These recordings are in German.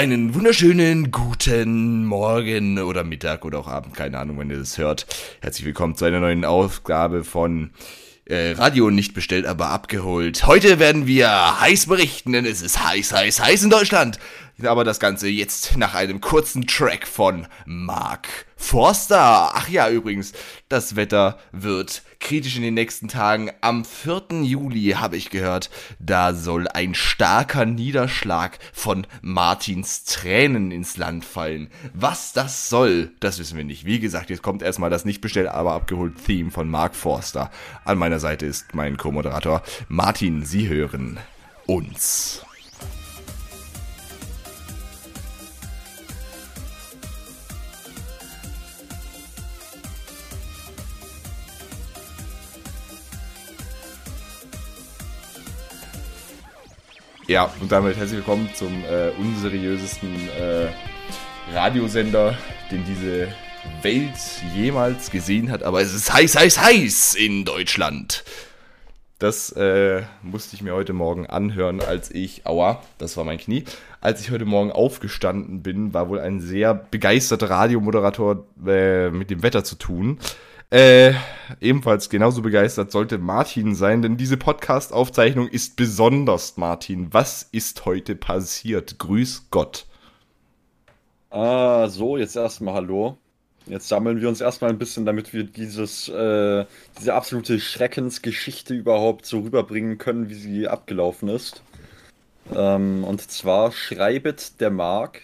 Einen wunderschönen guten Morgen oder Mittag oder auch Abend, keine Ahnung, wenn ihr das hört. Herzlich willkommen zu einer neuen Ausgabe von äh, Radio nicht bestellt, aber abgeholt. Heute werden wir heiß berichten, denn es ist heiß, heiß, heiß in Deutschland. Aber das Ganze jetzt nach einem kurzen Track von Mark Forster. Ach ja, übrigens, das Wetter wird kritisch in den nächsten Tagen. Am 4. Juli habe ich gehört, da soll ein starker Niederschlag von Martins Tränen ins Land fallen. Was das soll, das wissen wir nicht. Wie gesagt, jetzt kommt erstmal das nicht bestellt, aber abgeholt Theme von Mark Forster. An meiner Seite ist mein Co-Moderator Martin. Sie hören uns. Ja, und damit herzlich willkommen zum äh, unseriösesten äh, Radiosender, den diese Welt jemals gesehen hat. Aber es ist heiß, heiß, heiß in Deutschland. Das äh, musste ich mir heute Morgen anhören, als ich, aua, das war mein Knie, als ich heute Morgen aufgestanden bin, war wohl ein sehr begeisterter Radiomoderator äh, mit dem Wetter zu tun. Äh, ebenfalls genauso begeistert sollte Martin sein, denn diese Podcast-Aufzeichnung ist besonders, Martin. Was ist heute passiert? Grüß Gott. Ah, so, jetzt erstmal Hallo. Jetzt sammeln wir uns erstmal ein bisschen, damit wir dieses, äh, diese absolute Schreckensgeschichte überhaupt so rüberbringen können, wie sie abgelaufen ist. Ähm, und zwar schreibet der Mark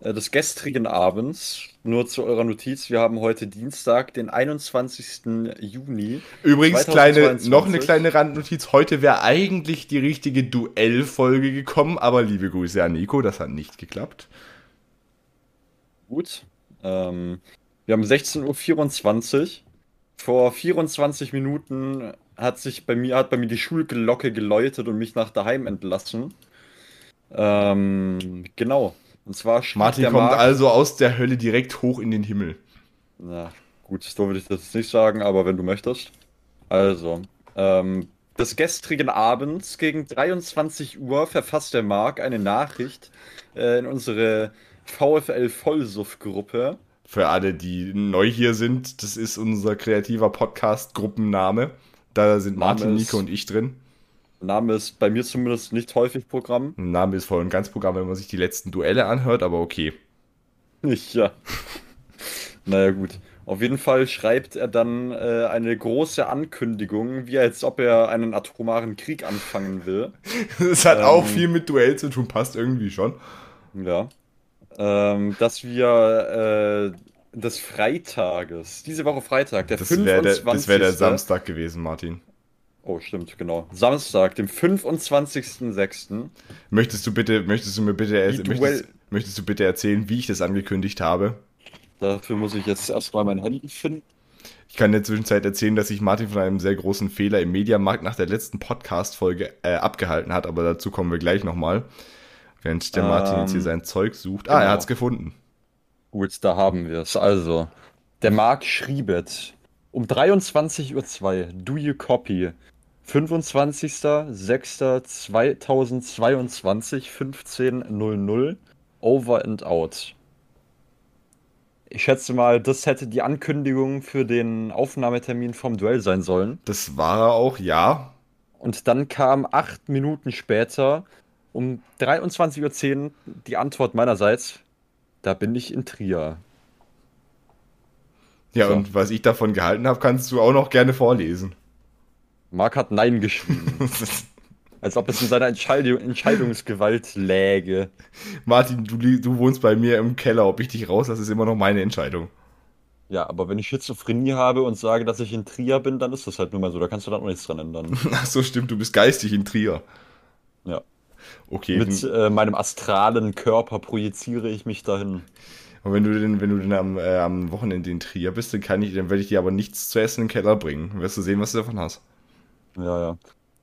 des gestrigen Abends nur zu eurer Notiz, wir haben heute Dienstag, den 21. Juni. Übrigens, kleine, noch eine kleine Randnotiz. Heute wäre eigentlich die richtige Duellfolge gekommen, aber liebe Grüße an Nico, das hat nicht geklappt. Gut. Ähm, wir haben 16.24 Uhr. Vor 24 Minuten hat sich bei mir, hat bei mir die Schulglocke geläutet und mich nach daheim entlassen. Ähm, genau. Und zwar Martin kommt Markt, also aus der Hölle direkt hoch in den Himmel. Na, gut, so würde ich das nicht sagen, aber wenn du möchtest. Also, ähm, des gestrigen Abends gegen 23 Uhr verfasst der Mark eine Nachricht äh, in unsere VfL Vollsuff-Gruppe. Für alle, die neu hier sind, das ist unser kreativer Podcast-Gruppenname. Da sind Martin, Nico und ich drin. Name ist bei mir zumindest nicht häufig Programm. Name ist voll und ganz Programm, wenn man sich die letzten Duelle anhört, aber okay. Ja. naja, gut. Auf jeden Fall schreibt er dann äh, eine große Ankündigung, wie als ob er einen atomaren Krieg anfangen will. Das hat ähm, auch viel mit Duell zu tun, passt irgendwie schon. Ja. Ähm, dass wir äh, des Freitages, diese Woche Freitag, der das 25. Wär der, das wäre der Samstag gewesen, Martin. Oh, stimmt, genau. Samstag, dem 25.06. Möchtest du bitte, möchtest du mir bitte, möchtest, möchtest du bitte erzählen, wie ich das angekündigt habe? Dafür muss ich jetzt erstmal mein Handy finden. Ich kann in der Zwischenzeit erzählen, dass sich Martin von einem sehr großen Fehler im Mediamarkt nach der letzten Podcast-Folge äh, abgehalten hat, aber dazu kommen wir gleich nochmal. Während der Martin jetzt hier ähm, sein Zeug sucht. Ah, genau. er hat's gefunden. Gut, da haben wir es. Also, der Marc schriebet um 23.02 Uhr, do you copy? 25.06.2022, 15.00, over and out. Ich schätze mal, das hätte die Ankündigung für den Aufnahmetermin vom Duell sein sollen. Das war er auch, ja. Und dann kam acht Minuten später um 23.10 Uhr die Antwort meinerseits, da bin ich in Trier. Ja, so. und was ich davon gehalten habe, kannst du auch noch gerne vorlesen. Marc hat Nein geschrieben. Als ob es in seiner Entscheidung, Entscheidungsgewalt läge. Martin, du, du wohnst bei mir im Keller. Ob ich dich rauslasse, ist immer noch meine Entscheidung. Ja, aber wenn ich Schizophrenie habe und sage, dass ich in Trier bin, dann ist das halt nur mal so. Da kannst du dann auch nichts dran ändern. Ach so, stimmt. Du bist geistig in Trier. Ja. Okay. Mit äh, meinem astralen Körper projiziere ich mich dahin. Und wenn du denn, wenn du denn am, äh, am Wochenende in Trier bist, dann kann ich, dann werde ich dir aber nichts zu essen in den Keller bringen. Dann wirst du sehen, was du davon hast. Ja, ja.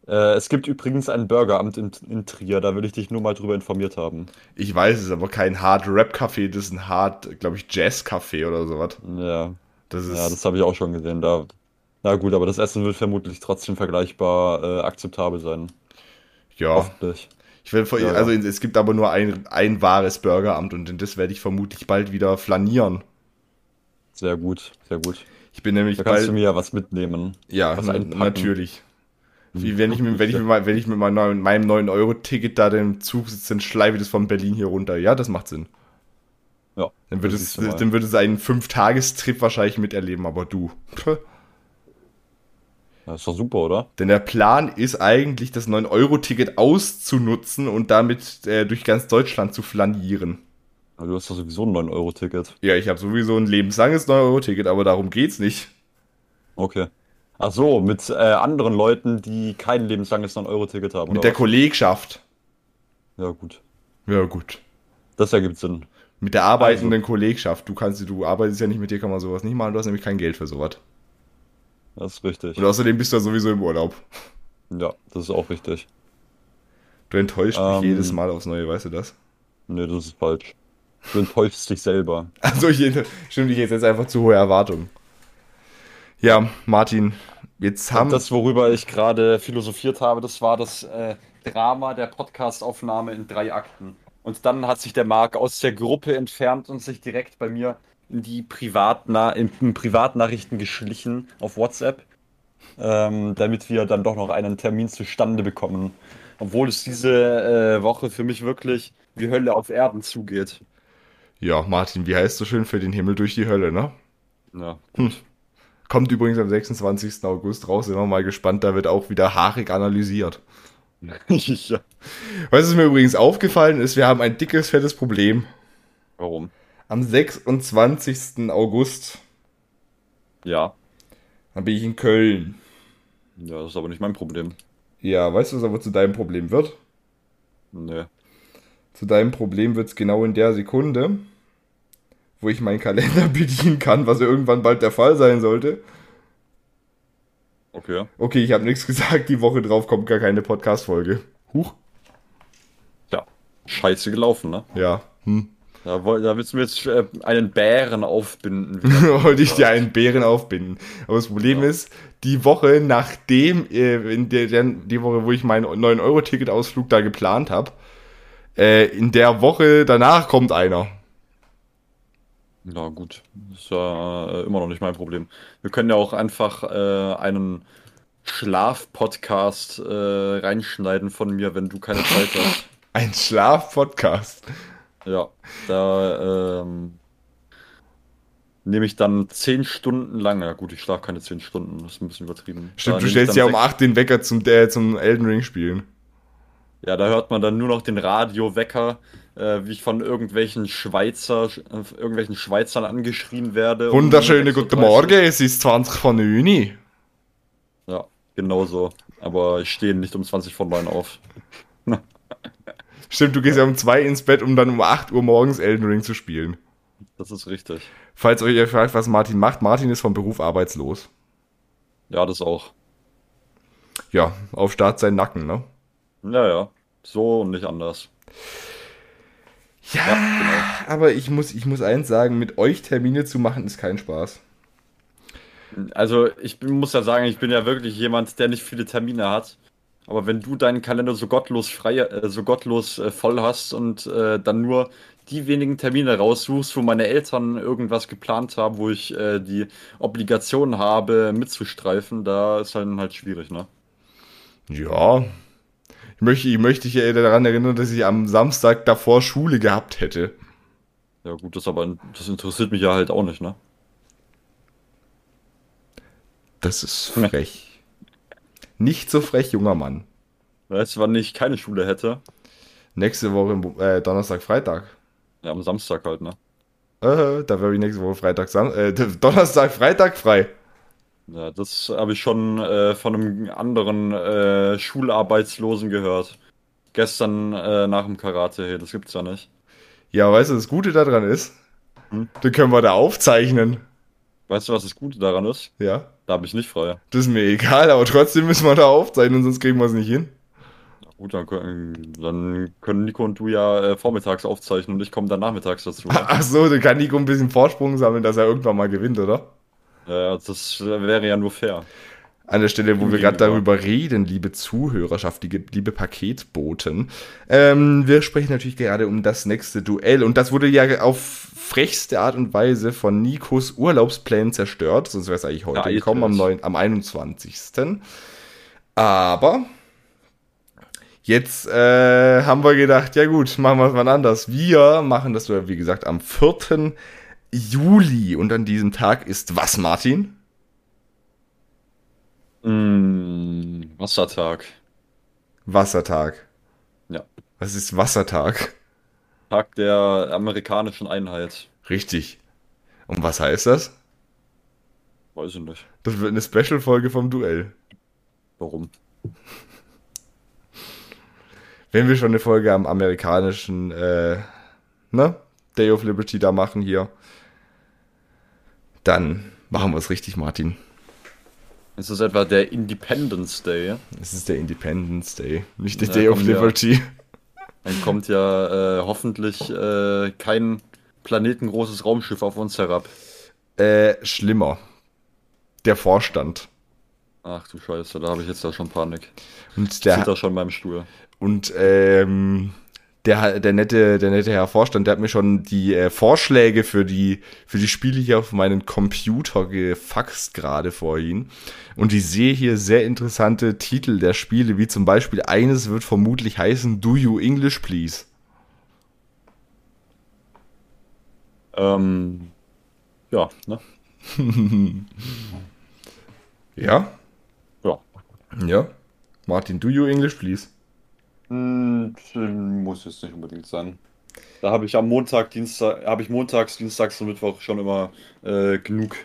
Äh, es gibt übrigens ein Burgeramt in, in Trier, da will ich dich nur mal drüber informiert haben. Ich weiß, es ist aber kein Hard Rap Café, das ist ein Hard, glaube ich, Jazz Café oder sowas. Ja. Das ist ja, das habe ich auch schon gesehen. Da, na gut, aber das Essen wird vermutlich trotzdem vergleichbar äh, akzeptabel sein. Ja. Hoffentlich. Ich werd, Ja, ja. also es gibt aber nur ein, ein wahres Burgeramt und in das werde ich vermutlich bald wieder flanieren. Sehr gut, sehr gut. Ich bin nämlich Da kannst bald. du mir ja was mitnehmen. Ja, was na, natürlich. Wie wenn ich, mit, wenn ich, mit, wenn ich mit meinem neuen- meinem 9-Euro-Ticket da den Zug sitze, dann schleife ich das von Berlin hier runter. Ja, das macht Sinn. Ja. Dann das es, dann wird es einen Fünf-Tagestrip wahrscheinlich miterleben, aber du. Das ist doch super, oder? Denn der Plan ist eigentlich, das 9-Euro-Ticket auszunutzen und damit äh, durch ganz Deutschland zu flanieren. Aber Du hast doch sowieso ein 9-Euro-Ticket. Ja, ich habe sowieso ein lebenslanges 9-Euro-Ticket, aber darum geht's nicht. Okay. Ach so, mit äh, anderen Leuten, die kein lebenslanges 9-Euro-Ticket haben. Mit der was? Kollegschaft. Ja, gut. Ja, gut. Das ergibt Sinn. Mit der arbeitenden Kollegschaft. Du kannst, du arbeitest ja nicht mit dir, kann man sowas nicht machen. Du hast nämlich kein Geld für sowas. Das ist richtig. Und außerdem bist du ja sowieso im Urlaub. Ja, das ist auch richtig. Du enttäuschst mich Ähm. jedes Mal aufs Neue, weißt du das? Nee, das ist falsch. Du enttäuschst dich selber. Also, ich, stimmt, ich jetzt einfach zu hohe Erwartungen. Ja, Martin, jetzt haben. Und das, worüber ich gerade philosophiert habe, das war das äh, Drama der Podcastaufnahme in drei Akten. Und dann hat sich der Marc aus der Gruppe entfernt und sich direkt bei mir in die Privatna in, in Privatnachrichten geschlichen auf WhatsApp, ähm, damit wir dann doch noch einen Termin zustande bekommen. Obwohl es diese äh, Woche für mich wirklich wie Hölle auf Erden zugeht. ja, Martin, wie heißt so schön für den Himmel durch die Hölle, ne? Ja, Kommt übrigens am 26. August raus, sind wir mal gespannt, da wird auch wieder haarig analysiert. ja. Was ist mir übrigens aufgefallen ist, wir haben ein dickes, fettes Problem. Warum? Am 26. August, Ja. dann bin ich in Köln. Ja, das ist aber nicht mein Problem. Ja, weißt du, was aber zu deinem Problem wird? Nee. Zu deinem Problem wird es genau in der Sekunde, wo ich meinen Kalender bedienen kann, was ja irgendwann bald der Fall sein sollte. Okay. Okay, ich habe nichts gesagt, die Woche drauf kommt gar keine Podcast-Folge. Huch. Ja. Scheiße gelaufen, ne? Ja. Hm. Da, da willst du mir jetzt äh, einen Bären aufbinden. Wollte ich dir einen Bären aufbinden. Aber das Problem ist, die Woche nachdem, äh, in der, der, die Woche, wo ich meinen 9-Euro-Ticket-Ausflug da geplant habe, äh, in der Woche danach kommt einer. Na gut, ist ja äh, immer noch nicht mein Problem. Wir können ja auch einfach äh, einen Schlaf-Podcast äh, reinschneiden von mir, wenn du keine Zeit hast. Ein Schlaf-Podcast. Ja, da ähm, nehme ich dann 10 Stunden lang. Ja gut, ich schlafe keine 10 Stunden, das ist ein bisschen übertrieben. Da Stimmt, du nehme ich stellst ja um 8 den Wecker zum, äh, zum Elden Ring spielen. Ja, da hört man dann nur noch den Radiowecker, äh, wie ich von irgendwelchen Schweizer, äh, irgendwelchen Schweizern angeschrien werde. Wunderschöne 6.30 guten Morgen, es ist 20 von 9. Ja, genau so. Aber ich stehe nicht um 20 von 9 auf. Stimmt, du gehst ja um 2 ins Bett, um dann um 8 Uhr morgens Elden Ring zu spielen. Das ist richtig. Falls euch ihr fragt, was Martin macht, Martin ist vom Beruf arbeitslos. Ja, das auch. Ja, auf Start sein Nacken, ne? Ja, ja. So und nicht anders. Ja, Ja, genau. aber ich muss, ich muss eins sagen, mit euch Termine zu machen ist kein Spaß. Also, ich muss ja sagen, ich bin ja wirklich jemand, der nicht viele Termine hat. Aber wenn du deinen Kalender so gottlos frei, äh, so gottlos äh, voll hast und äh, dann nur die wenigen Termine raussuchst, wo meine Eltern irgendwas geplant haben, wo ich äh, die Obligation habe, mitzustreifen, da ist dann halt schwierig, ne? Ja. Ich möchte, ich möchte dich ja daran erinnern, dass ich am Samstag davor Schule gehabt hätte. Ja, gut, das aber, das interessiert mich ja halt auch nicht, ne? Das ist frech. Nicht so frech, junger Mann. Weißt du, wann ich keine Schule hätte? Nächste Woche äh, Donnerstag, Freitag. Ja, am Samstag halt, ne? Äh, da wäre ich nächste Woche Freitag, Sam äh, Donnerstag, Freitag frei. Ja, das habe ich schon äh, von einem anderen äh, Schularbeitslosen gehört. Gestern äh, nach dem Karate, hey, das gibt's ja nicht. Ja, weißt du, das Gute daran ist, Hm? dann können wir da aufzeichnen. Weißt du, was das Gute daran ist? Ja, Da habe ich nicht frei. das ist mir egal, aber trotzdem müssen wir da aufzeichnen, sonst kriegen wir es nicht hin. Na gut, dann können, dann können Nico und du ja äh, vormittags aufzeichnen und ich komme dann nachmittags dazu. Ne? Ach so, dann kann Nico ein bisschen Vorsprung sammeln, dass er irgendwann mal gewinnt, oder? Ja, das wäre ja nur fair. An der Stelle, wo wir gerade darüber reden, liebe Zuhörerschaft, liebe Paketboten. Ähm, wir sprechen natürlich gerade um das nächste Duell. Und das wurde ja auf frechste Art und Weise von Nikos Urlaubsplänen zerstört. Sonst wäre es eigentlich heute ja, gekommen, am, 9, am 21. Aber jetzt äh, haben wir gedacht, ja gut, machen wir es mal anders. Wir machen das, wie gesagt, am 4. Juli. Und an diesem Tag ist was, Martin? Mm, Wassertag. Wassertag. Ja. Was ist Wassertag? Tag der amerikanischen Einheit. Richtig. Und was heißt das? Weiß ich nicht. Das wird eine Special-Folge vom Duell. Warum? Wenn wir schon eine Folge am amerikanischen äh, ne? Day of Liberty da machen hier, dann machen wir es richtig, Martin. Ist das etwa der Independence Day? Es ist der Independence Day, nicht der ja, Day of Liberty. Ja, dann kommt ja äh, hoffentlich äh, kein planetengroßes Raumschiff auf uns herab. Äh, schlimmer. Der Vorstand. Ach du Scheiße, da habe ich jetzt da schon Panik. Und der Zieht da schon beim Stuhl. Und ähm, der, der, nette, der nette Herr Vorstand, der hat mir schon die äh, Vorschläge für die, für die Spiele hier auf meinen Computer gefaxt gerade vorhin. Und ich sehe hier sehr interessante Titel der Spiele, wie zum Beispiel eines wird vermutlich heißen Do You English Please? Ähm, ja, ne? ja? Ja. Ja. Martin, do you English, please? Hm, muss jetzt nicht unbedingt sein. Da habe ich am Montag, Dienstag, habe ich montags, dienstags und Mittwoch schon immer äh, genug.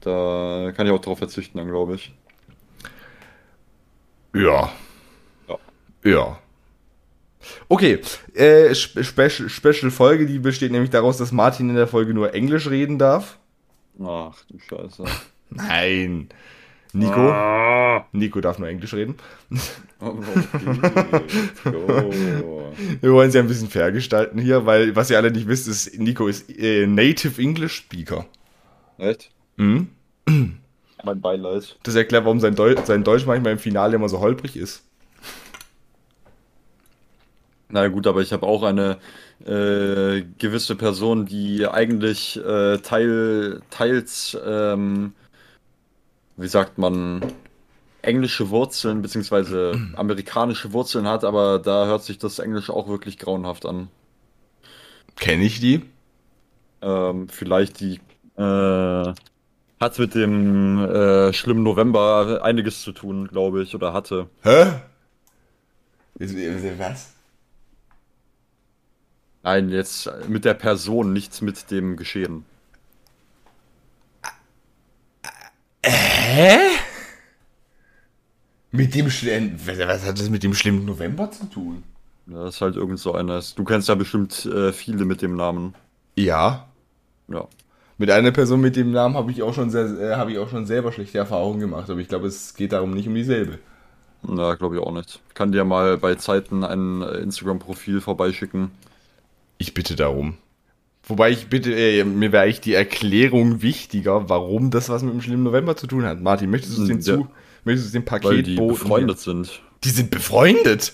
Da kann ich auch drauf verzichten, dann glaube ich. Ja. Ja. Ja. Okay, äh, Special, Special Folge, die besteht nämlich daraus, dass Martin in der Folge nur Englisch reden darf. Ach du Scheiße. Nein. Nico? Ah. Nico darf nur Englisch reden. Wir wollen sie ein bisschen fair gestalten hier, weil was ihr alle nicht wisst, ist, Nico ist äh, Native English Speaker. Echt? Mhm. Mein Beileid. Das erklärt, warum sein, Deu sein Deutsch manchmal im Finale immer so holprig ist. Na gut, aber ich habe auch eine äh, gewisse Person, die eigentlich äh, teil, teils ähm, wie sagt man, englische Wurzeln beziehungsweise amerikanische Wurzeln hat, aber da hört sich das Englisch auch wirklich grauenhaft an. Kenne ich die? Ähm, vielleicht die äh, hat mit dem äh, schlimmen November einiges zu tun, glaube ich, oder hatte. Hä? Was? Nein, jetzt mit der Person, nichts mit dem Geschehen. Hä? Mit dem schlimmen. Was hat das mit dem schlimmen November zu tun? Ja, das ist halt irgend so einer. Du kennst ja bestimmt äh, viele mit dem Namen. Ja. Ja. Mit einer Person mit dem Namen habe ich auch schon sehr, äh, habe ich auch schon selber schlechte Erfahrungen gemacht, aber ich glaube, es geht darum nicht um dieselbe. Na, glaube ich auch nicht. Ich kann dir mal bei Zeiten ein äh, Instagram-Profil vorbeischicken. Ich bitte darum. Wobei ich bitte, äh, mir wäre eigentlich die Erklärung wichtiger, warum das was mit dem schlimmen November zu tun hat. Martin, möchtest du es den zu, möchtest du den Paket Weil die befreundet sind. Die sind befreundet?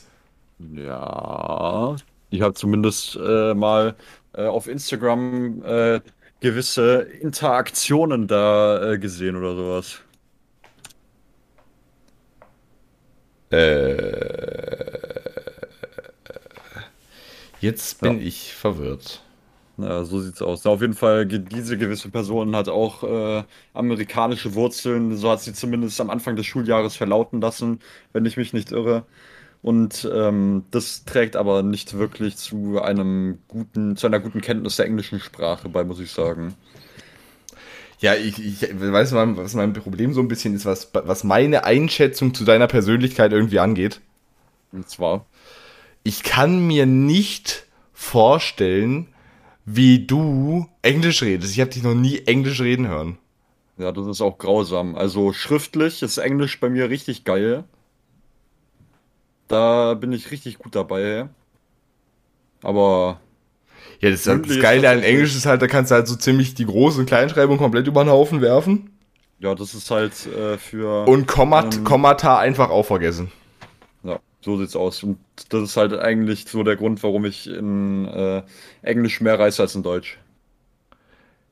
Ja. Ich habe zumindest äh, mal äh, auf Instagram äh, gewisse Interaktionen da äh, gesehen oder sowas. Äh, jetzt bin ja. ich verwirrt. Ja, so sieht's aus. Auf jeden Fall, diese gewisse Person hat auch äh, amerikanische Wurzeln. So hat sie zumindest am Anfang des Schuljahres verlauten lassen, wenn ich mich nicht irre. Und ähm, das trägt aber nicht wirklich zu einem guten, zu einer guten Kenntnis der englischen Sprache bei, muss ich sagen. Ja, ich, ich weiß mal, was mein Problem so ein bisschen ist, was, was meine Einschätzung zu deiner Persönlichkeit irgendwie angeht. Und zwar? Ich kann mir nicht vorstellen, wie du Englisch redest. Ich habe dich noch nie Englisch reden hören. Ja, das ist auch grausam. Also schriftlich ist Englisch bei mir richtig geil. Da bin ich richtig gut dabei. Aber. Ja, das, das Geile an Englisch ist halt, da kannst du halt so ziemlich die Groß- und Kleinschreibung komplett über den Haufen werfen. Ja, das ist halt äh, für. Und Kommat Ähm. Kommata einfach auch vergessen. So sieht's aus. Und das ist halt eigentlich so der Grund, warum ich in äh, Englisch mehr reiße als in Deutsch.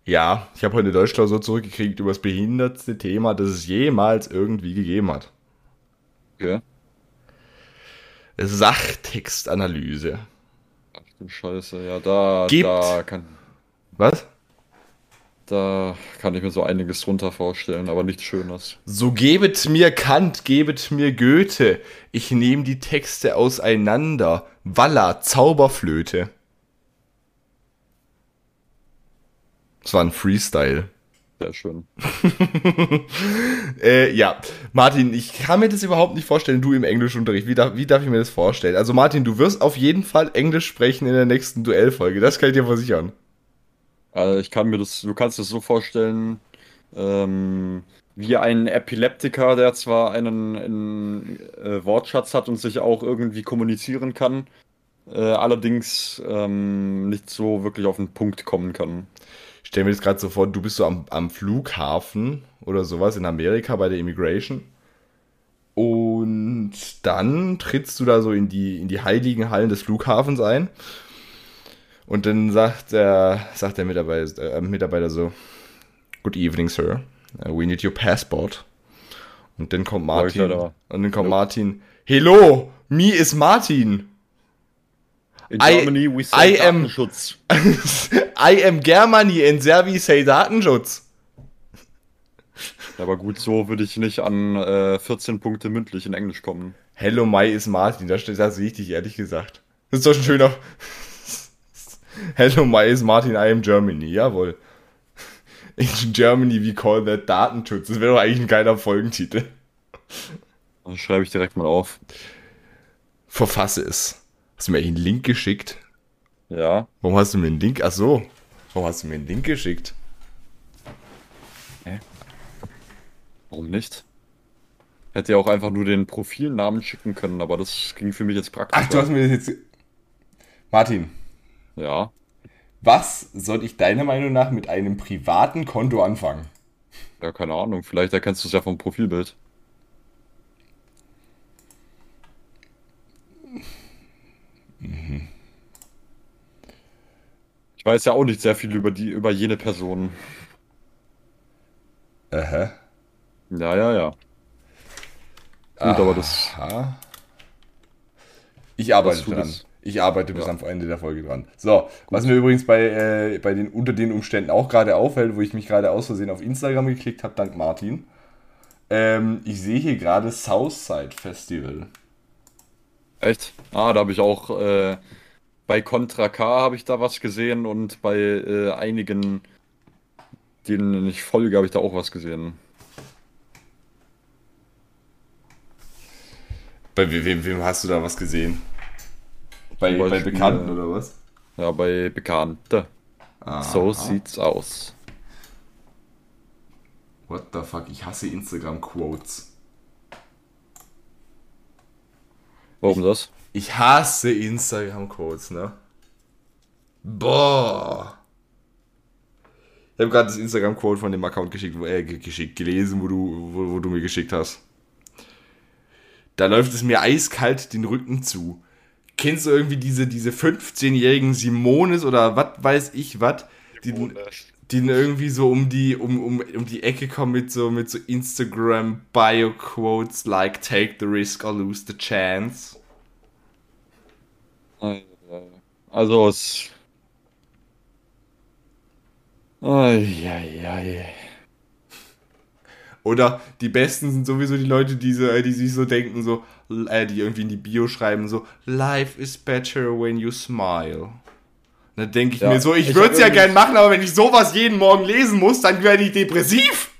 Ja, ich habe heute eine Deutschklausur zurückgekriegt über das behindertste Thema, das es jemals irgendwie gegeben hat. Okay. Sachtextanalyse. Ach du Scheiße, ja, da, Gibt- da kann, Was? Da kann ich mir so einiges drunter vorstellen, aber nichts Schönes. So gebet mir Kant, gebet mir Goethe. Ich nehme die Texte auseinander. Walla, Zauberflöte. Das war ein Freestyle. Sehr schön. Äh, ja, Martin, ich kann mir das überhaupt nicht vorstellen, du im Englischunterricht. Wie darf, wie darf ich mir das vorstellen? Also Martin, du wirst auf jeden Fall Englisch sprechen in der nächsten Duellfolge. Das kann ich dir versichern. Also ich kann mir das, du kannst es so vorstellen, ähm, wie ein Epileptiker, der zwar einen, einen äh, Wortschatz hat und sich auch irgendwie kommunizieren kann, äh, allerdings ähm, nicht so wirklich auf den Punkt kommen kann. Ich stell mir das gerade so vor, du bist so am, am Flughafen oder sowas in Amerika bei der Immigration. Und dann trittst du da so in die, in die heiligen Hallen des Flughafens ein. Und dann sagt der, sagt der Mitarbeiter, äh, Mitarbeiter so, Good evening, sir. Uh, we need your passport. Und dann kommt ich Martin. leider. Und dann kommt Martin. Hello, me is Martin. In I- Germany we say I am- Datenschutz. I am Germany and there we say Datenschutz. Aber gut, so würde ich nicht an äh, 14 Punkte mündlich in Englisch kommen. Hello, my is Martin. Da steht das richtig, ehrlich gesagt. Das ist doch ein schöner. Hello, my is Martin, I am Germany. Jawohl. In Germany we call that Datenschutz. Das wäre doch eigentlich ein geiler Folgentitel. Das schreibe ich direkt mal auf. Verfasse es. Hast du mir eigentlich einen Link geschickt? Ja. Warum hast du mir einen Link? Ach so. Warum hast du mir einen Link geschickt? Warum nicht? Hätte ja auch einfach nur den Profilnamen schicken können, aber das ging für mich jetzt praktisch. Ach, du hast mir das jetzt. Martin, Ja. was soll ich deiner Meinung nach mit einem privaten Konto anfangen? Ja, keine Ahnung. Vielleicht erkennst du es ja vom Profilbild. Ich weiß ja auch nicht sehr viel über die, über jene Person. Aha. Ja, ja, ja. Gut, aber das. Aha. Ich arbeite Das dran. es. Ich arbeite bis Ja. am Ende der Folge dran. So, was mir übrigens bei, äh, bei den unter den Umständen auch gerade auffällt, wo ich mich gerade aus Versehen auf Instagram geklickt habe, dank Martin. Ähm, ich sehe hier gerade Southside Festival. Echt? Ah, da habe ich auch äh, bei Contra K habe ich da was gesehen und bei äh, einigen, denen ich folge, habe ich da auch was gesehen. Bei we- wem, wem hast du da was gesehen? Bei, bei Bekannten oder was? Ja, bei Bekannte. Ah, So sieht's aus. What the fuck? Ich hasse Instagram-Quotes. Warum das? Ich hasse Instagram-Quotes, ne? Boah. Ich habe gerade das Instagram-Quote von dem Account geschickt, wo, äh, ge- geschickt, gelesen, wo du, wo, wo du mir geschickt hast. Da läuft es mir eiskalt den Rücken zu. Kennst du irgendwie diese, diese 15-jährigen Simones oder was weiß ich was, die, die dann irgendwie so um die, um, um, um die Ecke kommen mit so, mit so Instagram-Bio-Quotes like take the risk or lose the chance. Also es. Eieiei. Oder die besten sind sowieso die Leute, die, so, die sich so denken, so, äh, die irgendwie in die Bio schreiben, so, Life is better when you smile. Da denke ich Ja, mir so, ich ich würde es ja gern machen, aber wenn ich sowas jeden Morgen lesen muss, dann werde ich depressiv.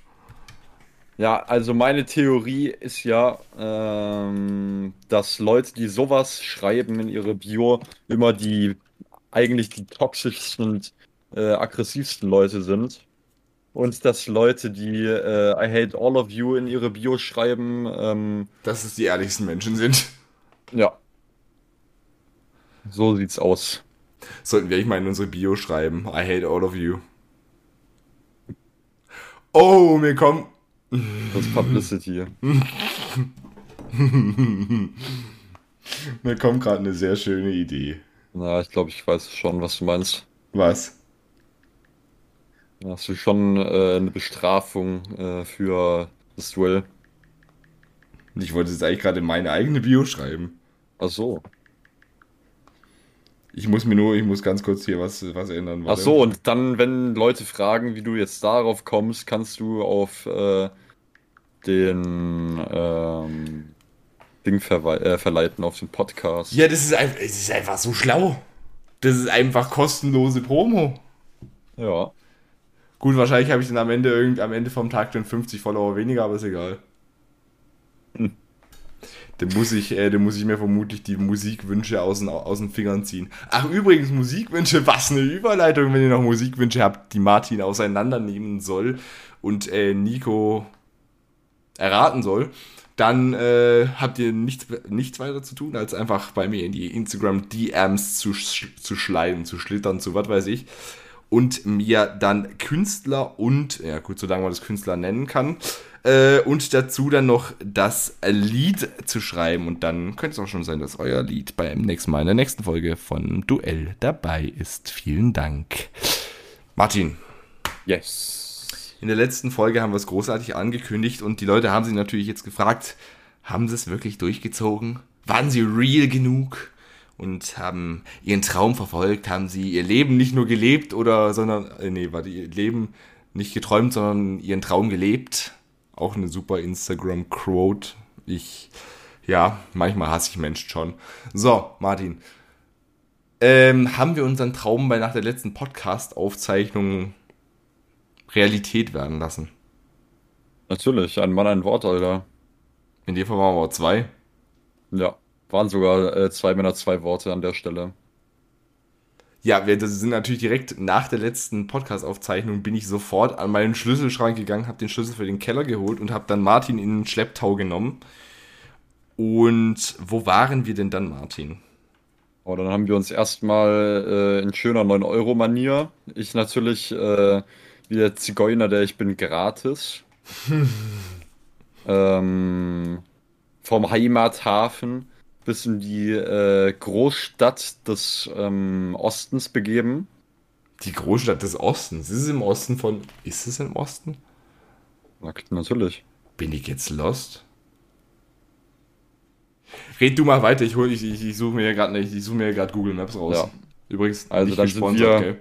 Ja, also meine Theorie ist ja, ähm, dass Leute, die sowas schreiben in ihre Bio, immer die eigentlich die toxischsten und äh, aggressivsten Leute sind. Und dass Leute, die äh, I hate all of you in ihre Bio schreiben, ähm, Dass es die ehrlichsten Menschen sind. ja. So sieht's aus. Sollten wir echt mal in unsere Bio schreiben. I hate all of you. Oh, mir kommt, Das ist Publicity. Mir kommt gerade eine sehr schöne Idee. Na, ich glaube, ich weiß schon, was du meinst. Was? Da hast du schon äh, eine Bestrafung äh, für das Duell. Ich wollte jetzt eigentlich gerade meine eigene Bio schreiben. Ach so. Ich muss mir nur, ich muss ganz kurz hier was, was ändern. Ach warte. so, und dann, wenn Leute fragen, wie du jetzt darauf kommst, kannst du auf äh, den ähm, Ding äh, verleiten, auf den Podcast. Ja, das ist, einfach, das ist einfach so schlau. Das ist einfach kostenlose Promo. Ja. Gut, wahrscheinlich habe ich dann am Ende irgend, am Ende vom Tag dann 50 Follower weniger, aber ist egal. Hm. Dann muss ich, äh, dann muss ich mir vermutlich die Musikwünsche aus den, aus den Fingern ziehen. Ach, übrigens, Musikwünsche, was eine Überleitung, wenn ihr noch Musikwünsche habt, die Martin auseinandernehmen soll und äh, Nico erraten soll, dann äh, habt ihr nichts, nichts weiter zu tun, als einfach bei mir in die Instagram DMs zu, sch- zu schleiden, zu schlittern, zu was weiß ich. Und mir dann Künstler und, ja gut, solange man das Künstler nennen kann, äh, und dazu dann noch das Lied zu schreiben. Und dann könnte es auch schon sein, dass euer Lied beim nächsten Mal in der nächsten Folge von Duell dabei ist. Vielen Dank. Martin, Yes. in der letzten Folge haben wir es großartig angekündigt und die Leute haben sich natürlich jetzt gefragt, haben sie es wirklich durchgezogen? Waren sie real genug? Und haben ihren Traum verfolgt? Haben sie ihr Leben nicht nur gelebt oder, sondern, äh, nee, warte, ihr Leben nicht geträumt, sondern ihren Traum gelebt? Auch eine super Instagram-Quote. Ich, ja, manchmal hasse ich Menschen schon. So, Martin. Ähm, haben wir unseren Traum bei nach der letzten Podcast-Aufzeichnung Realität werden lassen. Natürlich, ein Mann, ein Wort, Alter. In dem Fall waren wir aber zwei. Ja. Waren sogar äh, zwei Männer, zwei Worte an der Stelle. Ja, wir das sind natürlich direkt nach der letzten Podcast-Aufzeichnung bin ich sofort an meinen Schlüsselschrank gegangen, habe den Schlüssel für den Keller geholt und habe dann Martin in den Schlepptau genommen. Und wo waren wir denn dann, Martin? Aber dann haben wir uns erstmal äh, in schöner 9-Euro-Manier. Ich natürlich äh, wie der Zigeuner, der ich bin, gratis. ähm, vom Heimathafen bis in die äh, Großstadt des ähm, Ostens begeben. Die Großstadt des Ostens. Ist es im Osten von. Ist es im Osten? Na, natürlich. Bin ich jetzt lost? Red du mal weiter, ich, hol- ich, ich, ich suche mir ja gerade ich suche mir gerade Google Maps raus. Ja. Übrigens, Also dann sind wir- gell?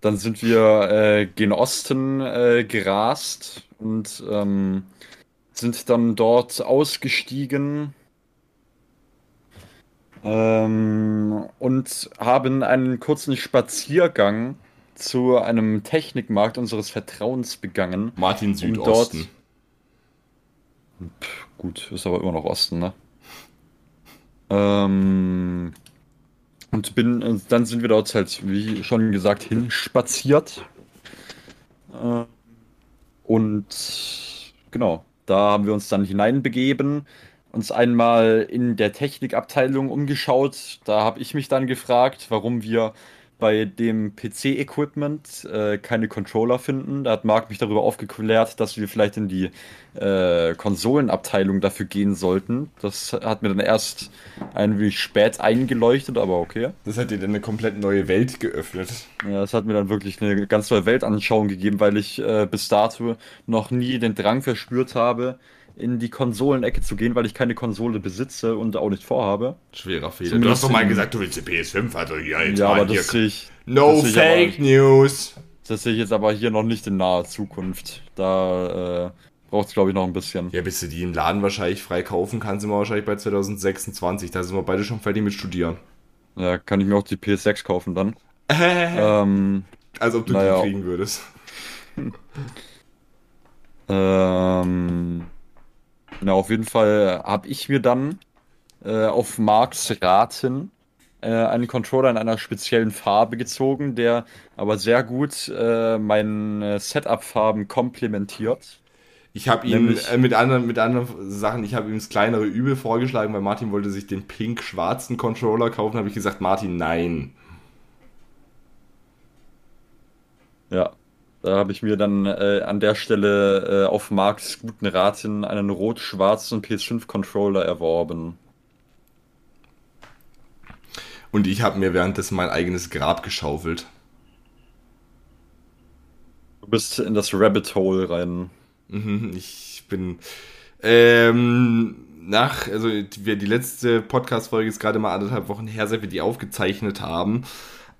Dann sind wir äh, gen Osten äh, gerast und ähm, sind dann dort ausgestiegen ähm, und haben einen kurzen Spaziergang zu einem Technikmarkt unseres Vertrauens begangen. Martin Um dort- Südosten. Gut, ist aber immer noch Osten, ne? Ähm, und bin, dann sind wir dort halt, wie schon gesagt, hinspaziert. Äh, und genau, da haben wir uns dann hineinbegeben, uns einmal in der Technikabteilung umgeschaut. Da habe ich mich dann gefragt, warum wir bei dem PC-Equipment äh, keine Controller finden. Da hat Marc mich darüber aufgeklärt, dass wir vielleicht in die äh, Konsolenabteilung dafür gehen sollten. Das hat mir dann erst ein wenig spät eingeleuchtet, aber okay. Das hat dir dann eine komplett neue Welt geöffnet. Ja, das hat mir dann wirklich eine ganz neue Weltanschauung gegeben, weil ich äh, bis dato noch nie den Drang verspürt habe, in die Konsolenecke zu gehen, weil ich keine Konsole besitze und auch nicht vorhabe. Schwerer Fehler. Zumindest du hast doch mal gesagt, du willst die PS5, also ja, jetzt ja, mal aber hier. das sehe ich, no das Fake aber- News. das sehe ich jetzt aber hier noch nicht in naher Zukunft. Da äh, braucht es, glaube ich, noch ein bisschen. Ja, bis du die im Laden wahrscheinlich frei kaufen kannst, sind wir wahrscheinlich bei 2026. Da sind wir beide schon fertig mit Studieren. Ja, kann ich mir auch die PS6 kaufen dann. ähm, Als ob du Naja. die kriegen würdest. Ähm, na, auf jeden Fall habe ich mir dann äh, auf Marks Raten äh, einen Controller in einer speziellen Farbe gezogen, der aber sehr gut äh, meine Setup-Farben komplementiert. Ich habe ihm äh, mit, anderen, mit anderen Sachen, ich habe ihm das kleinere Übel vorgeschlagen, weil Martin wollte sich den pink-schwarzen Controller kaufen. habe ich gesagt, Martin, nein. Ja. Da habe ich mir dann äh, an der Stelle äh, auf Marks guten Rat hin einen rot-schwarzen PS5-Controller erworben. Und ich habe mir währenddessen mein eigenes Grab geschaufelt. Du bist in das Rabbit Hole rein. Mhm, ich bin ähm, nach, also wir, die letzte Podcast-Folge ist gerade mal anderthalb Wochen her, seit wir die aufgezeichnet haben.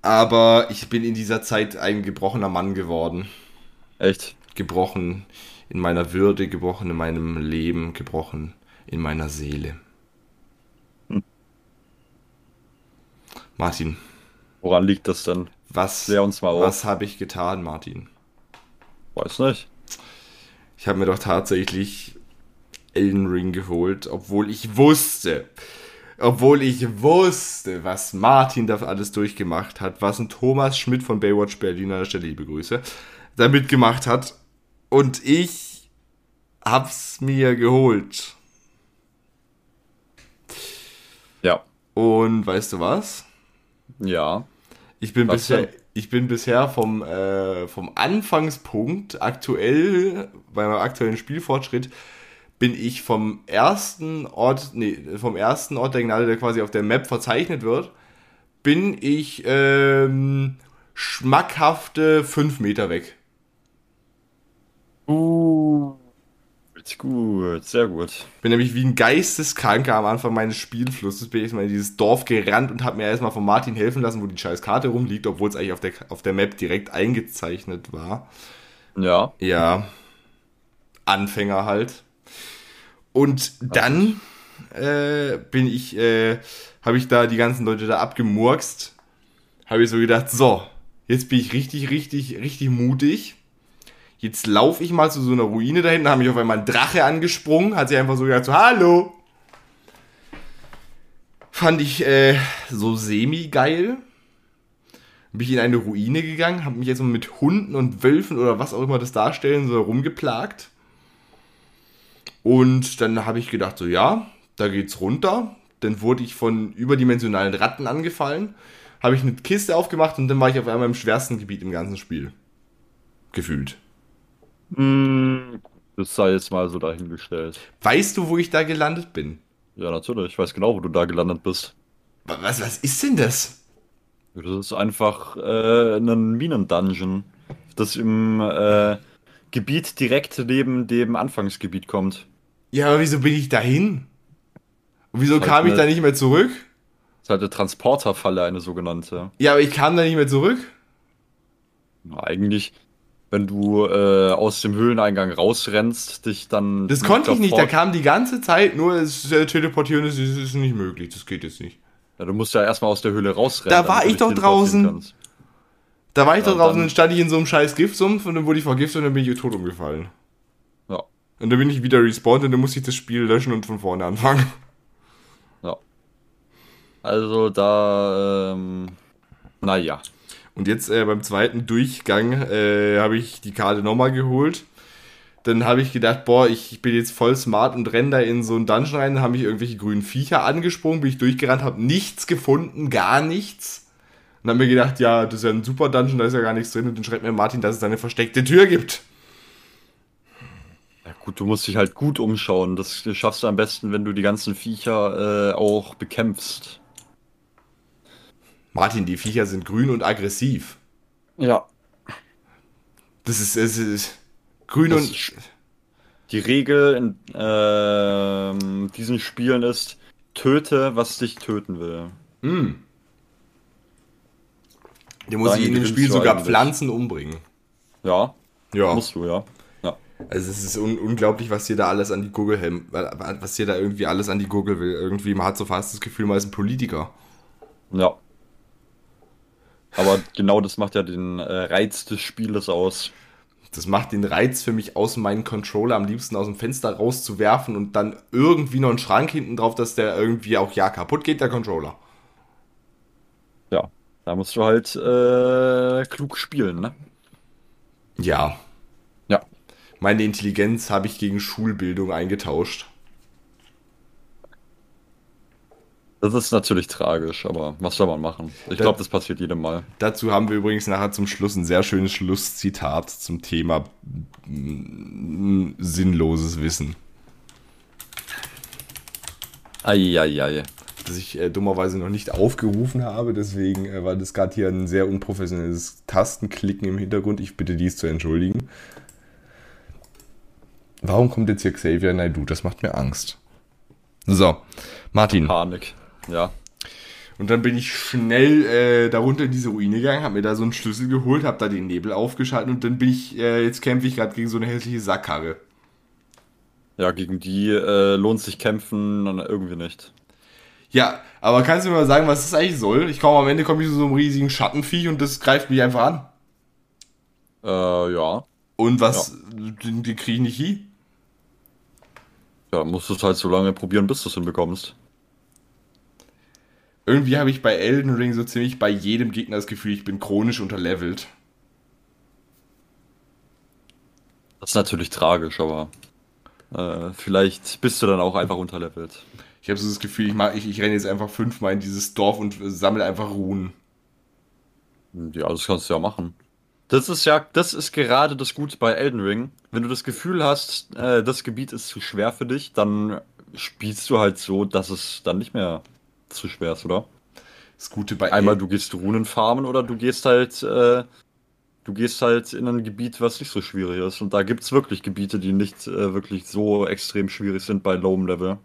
Aber ich bin in dieser Zeit ein gebrochener Mann geworden. Echt? Gebrochen in meiner Würde, gebrochen in meinem Leben, gebrochen in meiner Seele. Hm. Martin. Woran liegt das denn? Was, was habe ich getan, Martin? Weiß nicht. Ich habe mir doch tatsächlich Elden Ring geholt, obwohl ich wusste, obwohl ich wusste, was Martin da alles durchgemacht hat, was ein Thomas Schmidt von Baywatch Berlin an der Stelle liebe Grüße, damit gemacht hat. Und ich hab's mir geholt. Ja. Und weißt du was? Ja. Ich bin was bisher, denn? ich bin bisher vom, äh, vom Anfangspunkt aktuell, bei meinem aktuellen Spielfortschritt, bin ich vom ersten Ort, nee, vom ersten Ort der Gnade, der quasi auf der Map verzeichnet wird, bin ich ähm, schmackhafte 5 Meter weg. Uh, gut, sehr gut. Bin nämlich wie ein Geisteskranker am Anfang meines Spielflusses, bin ich erstmal in dieses Dorf gerannt und habe mir erstmal von Martin helfen lassen, wo die scheiß Karte rumliegt, obwohl es eigentlich auf der, auf der Map direkt eingezeichnet war. Ja. Ja. Anfänger halt. Und dann äh, bin ich, äh, habe ich da die ganzen Leute da abgemurkst. Habe ich so gedacht, so, jetzt bin ich richtig, richtig, richtig mutig. Jetzt laufe ich mal zu so einer Ruine da hinten, habe mich auf einmal ein Drache angesprungen, hat sich einfach so gedacht, so, hallo. Fand ich äh, so semi-geil. Bin ich in eine Ruine gegangen, habe mich jetzt mit Hunden und Wölfen oder was auch immer das darstellen so rumgeplagt. Und dann habe ich gedacht, so ja, da geht's runter. Dann wurde ich von überdimensionalen Ratten angefallen. Habe ich eine Kiste aufgemacht und dann war ich auf einmal im schwersten Gebiet im ganzen Spiel. Gefühlt. Hm, das sei jetzt mal so dahingestellt. Weißt du, wo ich da gelandet bin? Ja, natürlich. Ich weiß genau, wo du da gelandet bist. Was, was ist denn das? Das ist einfach äh, ein Minendungeon, das im äh, Gebiet direkt neben dem Anfangsgebiet kommt. Ja, aber wieso bin ich dahin? Und wieso halt kam ich da nicht mehr zurück? Das ist halt eine Transporterfalle, eine sogenannte. Ja, aber ich kam da nicht mehr zurück. Eigentlich, wenn du äh, aus dem Höhleneingang rausrennst, dich dann. Das konnte ich nicht, da kam die ganze Zeit, nur es, äh, teleportieren ist, ist, ist nicht möglich, das geht jetzt nicht. Ja, du musst ja erstmal aus der Höhle rausrennen. Da war ich doch draußen. Da war ich ja, doch draußen, dann, dann stand ich in so einem scheiß Giftsumpf und dann wurde ich vergiftet und dann bin ich tot umgefallen. Und dann bin ich wieder respawned und dann muss ich das Spiel löschen und von vorne anfangen. Ja. Also da, ähm, naja. Und jetzt äh, beim zweiten Durchgang äh, habe ich die Karte nochmal geholt. Dann habe ich gedacht, boah, ich bin jetzt voll smart und renne da in so einen Dungeon rein. Dann habe ich irgendwelche grünen Viecher angesprungen, bin ich durchgerannt, habe nichts gefunden, gar nichts. Und dann habe mir gedacht, ja, das ist ja ein super Dungeon, da ist ja gar nichts drin. Und dann schreibt mir Martin, dass es da eine versteckte Tür gibt. Gut, du musst dich halt gut umschauen. Das schaffst du am besten, wenn du die ganzen Viecher äh, auch bekämpfst. Martin, die Viecher sind grün und aggressiv. Ja. Das ist, es ist grün das und. Die Regel in äh, diesen Spielen ist: töte, was dich töten will. Mm. Du musst in dem Spiel sogar Pflanzen umbringen. Ja. Ja. Musst du, ja. Also es ist un unglaublich, was dir da alles an die Gurgel hält, was dir da irgendwie alles an die Gurgel will. Irgendwie, man hat so fast das Gefühl, man ist ein Politiker. Ja. Aber genau das macht ja den äh, Reiz des Spieles aus. Das macht den Reiz für mich aus, meinen Controller am liebsten aus dem Fenster rauszuwerfen und dann irgendwie noch einen Schrank hinten drauf, dass der irgendwie auch ja kaputt geht, der Controller. Ja, da musst du halt äh, klug spielen, ne? Ja, meine Intelligenz habe ich gegen Schulbildung eingetauscht. Das ist natürlich tragisch, aber was soll man machen? Ich glaube, das passiert jedem Mal. Dazu haben wir übrigens nachher zum Schluss ein sehr schönes Schlusszitat zum Thema mm, sinnloses Wissen. Eieiei. Das ich äh, dummerweise noch nicht aufgerufen habe, deswegen äh, war das gerade hier ein sehr unprofessionelles Tastenklicken im Hintergrund. Ich bitte dies zu entschuldigen. Warum kommt jetzt hier Xavier Naidoo? Das macht mir Angst. So, Martin. Panik, ja. Und dann bin ich schnell äh, darunter in diese Ruine gegangen, habe mir da so einen Schlüssel geholt, habe da den Nebel aufgeschaltet und dann bin ich, äh, jetzt kämpfe ich gerade gegen so eine hässliche Sackkarre. Ja, gegen die äh, lohnt sich kämpfen irgendwie nicht. Ja, aber kannst du mir mal sagen, was das eigentlich soll? Ich komme am Ende komme ich zu so einem riesigen Schattenviech und das greift mich einfach an. Äh, ja. Und was, ja. den, den kriege ich nicht hin? Ja, musst du es halt so lange probieren, bis du es hinbekommst. Irgendwie habe ich bei Elden Ring so ziemlich bei jedem Gegner das Gefühl, ich bin chronisch unterlevelt. Das ist natürlich tragisch, aber äh, vielleicht bist du dann auch einfach unterlevelt. Ich habe so das Gefühl, ich, mach, ich, ich renne jetzt einfach fünfmal in dieses Dorf und sammle einfach Ruhen. Ja, das kannst du ja machen. Das ist ja, das ist gerade das Gute bei Elden Ring. Wenn du das Gefühl hast, äh, das Gebiet ist zu schwer für dich, dann spielst du halt so, dass es dann nicht mehr zu schwer ist, oder? Das Gute bei Einmal du gehst Runen farmen oder du gehst halt, äh, du gehst halt in ein Gebiet, was nicht so schwierig ist. Und da gibt es wirklich Gebiete, die nicht äh, wirklich so extrem schwierig sind bei Low Level.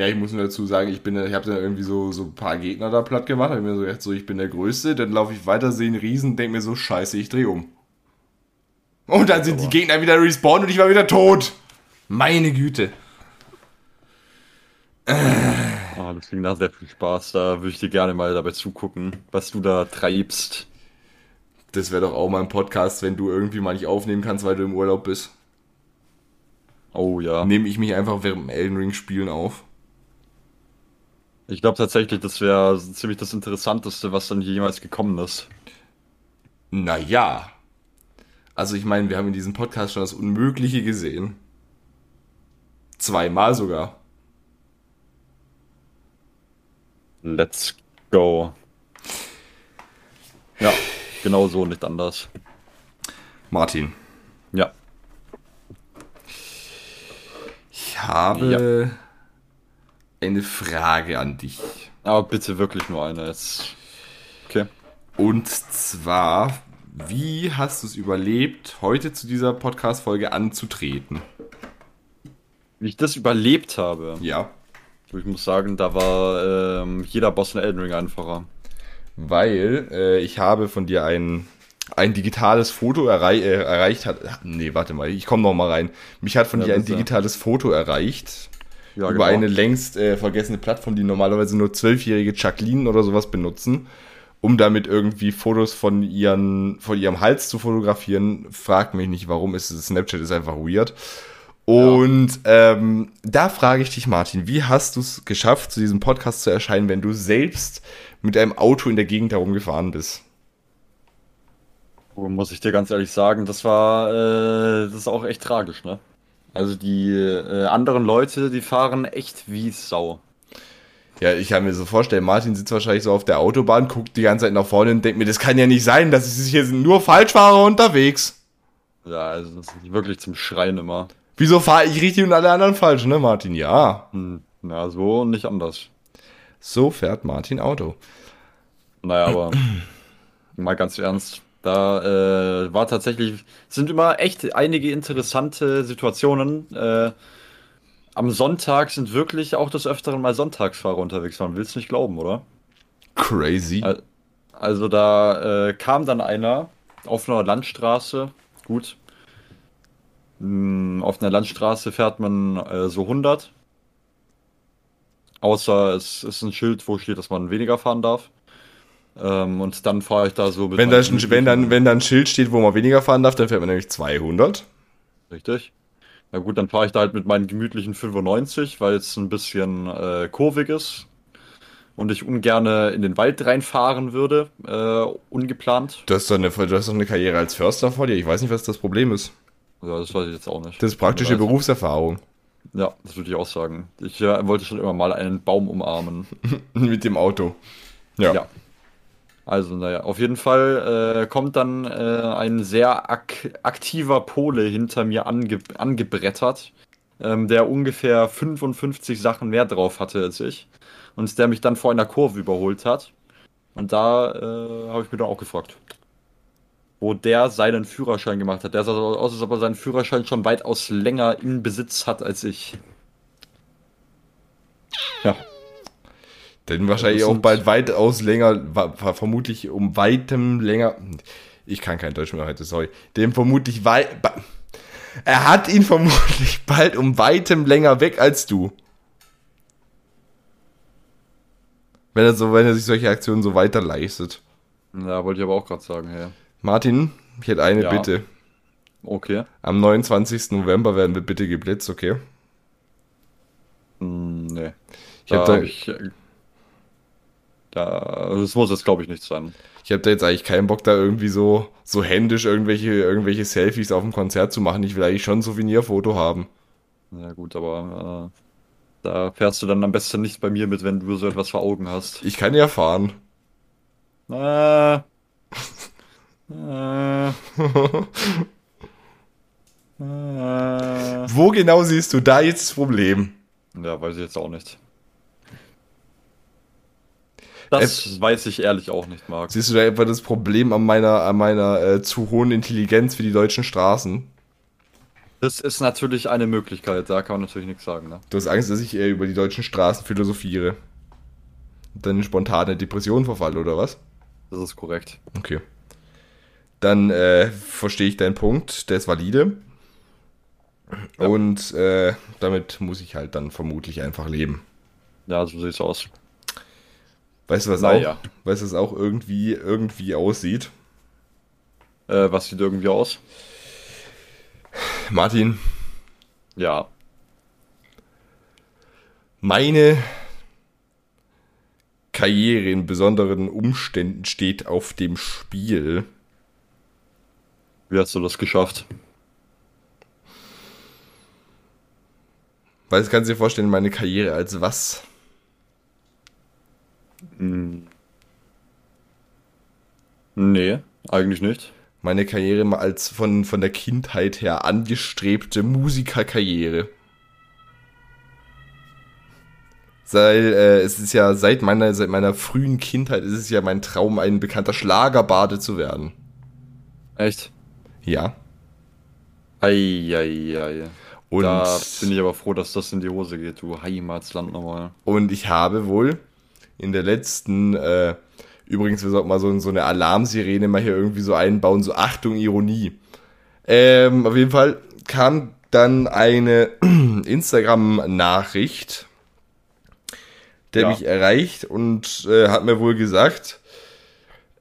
Ja, ich muss nur dazu sagen, ich bin, ich habe dann irgendwie so, so ein paar Gegner da platt gemacht, habe mir so gedacht, so, ich bin der Größte, dann laufe ich weiter, sehe einen Riesen, denke mir so, scheiße, ich drehe um. Und dann sind die Gegner wieder respawned und ich war wieder tot. Meine Güte. Oh, das klingt nach sehr viel Spaß. Da würde ich dir gerne mal dabei zugucken, was du da treibst. Das wäre doch auch mal ein Podcast, wenn du irgendwie mal nicht aufnehmen kannst, weil du im Urlaub bist. Oh ja. Nehme ich mich einfach während dem Elden Ring Spielen auf. Ich glaube tatsächlich, das wäre ziemlich das Interessanteste, was dann jemals gekommen ist. Naja. Also ich meine, wir haben in diesem Podcast schon das Unmögliche gesehen. Zweimal sogar. Let's go. Ja, genau so, nicht anders. Martin. Ja. Ich habe ja eine Frage an dich. Aber bitte wirklich nur eine jetzt. Okay. Und zwar, wie hast du es überlebt, heute zu dieser Podcast-Folge anzutreten? Wie ich das überlebt habe? Ja. Ich muss sagen, da war ähm, jeder Boss in Elden Ring einfacher. Weil äh, ich habe von dir ein, ein digitales Foto errei äh, erreicht. Hat, nee, warte mal, ich komme noch mal rein. Mich hat von ja, dir ein digitales Foto erreicht ja, über genau. eine längst äh, vergessene Plattform, die normalerweise nur zwölfjährige Jacqueline oder sowas benutzen, um damit irgendwie Fotos von, ihren, von ihrem Hals zu fotografieren. Frag mich nicht, warum ist es. Snapchat ist einfach weird. Und ja. ähm, da frage ich dich, Martin, wie hast du es geschafft, zu diesem Podcast zu erscheinen, wenn du selbst mit einem Auto in der Gegend herumgefahren bist? Oh, muss ich dir ganz ehrlich sagen, das war, äh, das ist auch echt tragisch, ne? Also die äh, anderen Leute, die fahren echt wie Sau. Ja, ich kann mir so vorstellen, Martin sitzt wahrscheinlich so auf der Autobahn, guckt die ganze Zeit nach vorne und denkt mir, das kann ja nicht sein, dass es hier sind nur Falschfahrer unterwegs. Ja, also das ist wirklich zum Schreien immer. Wieso fahre ich richtig und alle anderen falsch, ne, Martin? Ja. Hm, na, so und nicht anders. So fährt Martin Auto. Naja, aber mal ganz ernst, da äh, war tatsächlich, sind immer echt einige interessante Situationen. Äh, am Sonntag sind wirklich auch des Öfteren mal Sonntagsfahrer unterwegs. Man will es nicht glauben, oder? Crazy. Also da äh, kam dann einer auf einer Landstraße. Gut. Hm, auf einer Landstraße fährt man äh, so 100. Außer es ist ein Schild, wo steht, dass man weniger fahren darf. Ähm, und dann fahre ich da so mit. Wenn, da, wenn, dann, wenn da ein Schild steht, wo man weniger fahren darf, dann fährt man nämlich 200. Richtig. Na gut, dann fahre ich da halt mit meinen gemütlichen 95, weil es ein bisschen äh, kurvig ist und ich ungern in den Wald reinfahren würde, äh, ungeplant. Du hast, doch eine, du hast doch eine Karriere als Förster vor dir. Ich weiß nicht, was das Problem ist. Ja, das weiß ich jetzt auch nicht. Das ist praktische Berufserfahrung. Ja, das würde ich auch sagen. Ich äh, wollte schon immer mal einen Baum umarmen. Mit dem Auto. Ja. ja. Also, naja, auf jeden Fall äh, kommt dann äh, ein sehr ak aktiver Pole hinter mir ange angebrettert, ähm, der ungefähr 55 Sachen mehr drauf hatte als ich. Und der mich dann vor einer Kurve überholt hat. Und da äh, habe ich mir dann auch gefragt, wo der seinen Führerschein gemacht hat. Der sah so aus, als ob er seinen Führerschein schon weitaus länger in Besitz hat als ich. Ja. Denn wahrscheinlich auch bald weitaus länger, vermutlich um weitem länger. Ich kann kein Deutsch mehr heute, sorry. Dem vermutlich weit. Er hat ihn vermutlich bald um weitem länger weg als du. Wenn er, so, wenn er sich solche Aktionen so weiter leistet. Ja, wollte ich aber auch gerade sagen, ja. Martin, ich hätte eine ja. Bitte. Okay. Am 29. November werden wir bitte geblitzt, okay? Mm, nee. Ich habe da, ich, da, das muss jetzt glaube ich nicht sein. Ich habe da jetzt eigentlich keinen Bock, da irgendwie so, so händisch irgendwelche, irgendwelche Selfies auf dem Konzert zu machen. Ich will eigentlich schon ein Souvenirfoto haben. Ja gut, aber äh, da fährst du dann am besten nicht bei mir mit, wenn du so etwas vor Augen hast. Ich kann ja fahren. Äh, äh, Wo genau siehst du da jetzt das Problem? Ja, weiß ich jetzt auch nicht. Das äh, weiß ich ehrlich auch nicht, Marc. Siehst du da etwa das Problem an meiner, an meiner äh, zu hohen Intelligenz für die deutschen Straßen? Das ist natürlich eine Möglichkeit, da kann man natürlich nichts sagen. Ne? Du hast Angst, dass ich eher über die deutschen Straßen philosophiere. Und dann eine spontane Depression verfalle, oder was? Das ist korrekt. Okay. Dann äh, verstehe ich deinen Punkt, der ist valide. Ja. Und äh, damit muss ich halt dann vermutlich einfach leben. Ja, so sieht's aus. Weißt du, was naja. auch, weißt, was auch irgendwie, irgendwie aussieht? Äh, was sieht irgendwie aus? Martin. Ja. Meine Karriere in besonderen Umständen steht auf dem Spiel. Wie hast du das geschafft? Weil, kannst du dir vorstellen, meine Karriere als was? Hm. Nee, eigentlich nicht. Meine Karriere mal als von, von der Kindheit her angestrebte Musikerkarriere. Weil äh, es ist ja seit meiner, seit meiner frühen Kindheit ist es ja mein Traum, ein bekannter Schlagerbade zu werden. Echt? Ja. Eieiei. Und da bin ich aber froh, dass das in die Hose geht, du Heimatsland nochmal. Und ich habe wohl in der letzten, äh, übrigens, wir sollten mal so, so eine Alarmsirene mal hier irgendwie so einbauen, so Achtung, Ironie. Ähm, auf jeden Fall kam dann eine Instagram-Nachricht, der ja. mich erreicht und äh, hat mir wohl gesagt,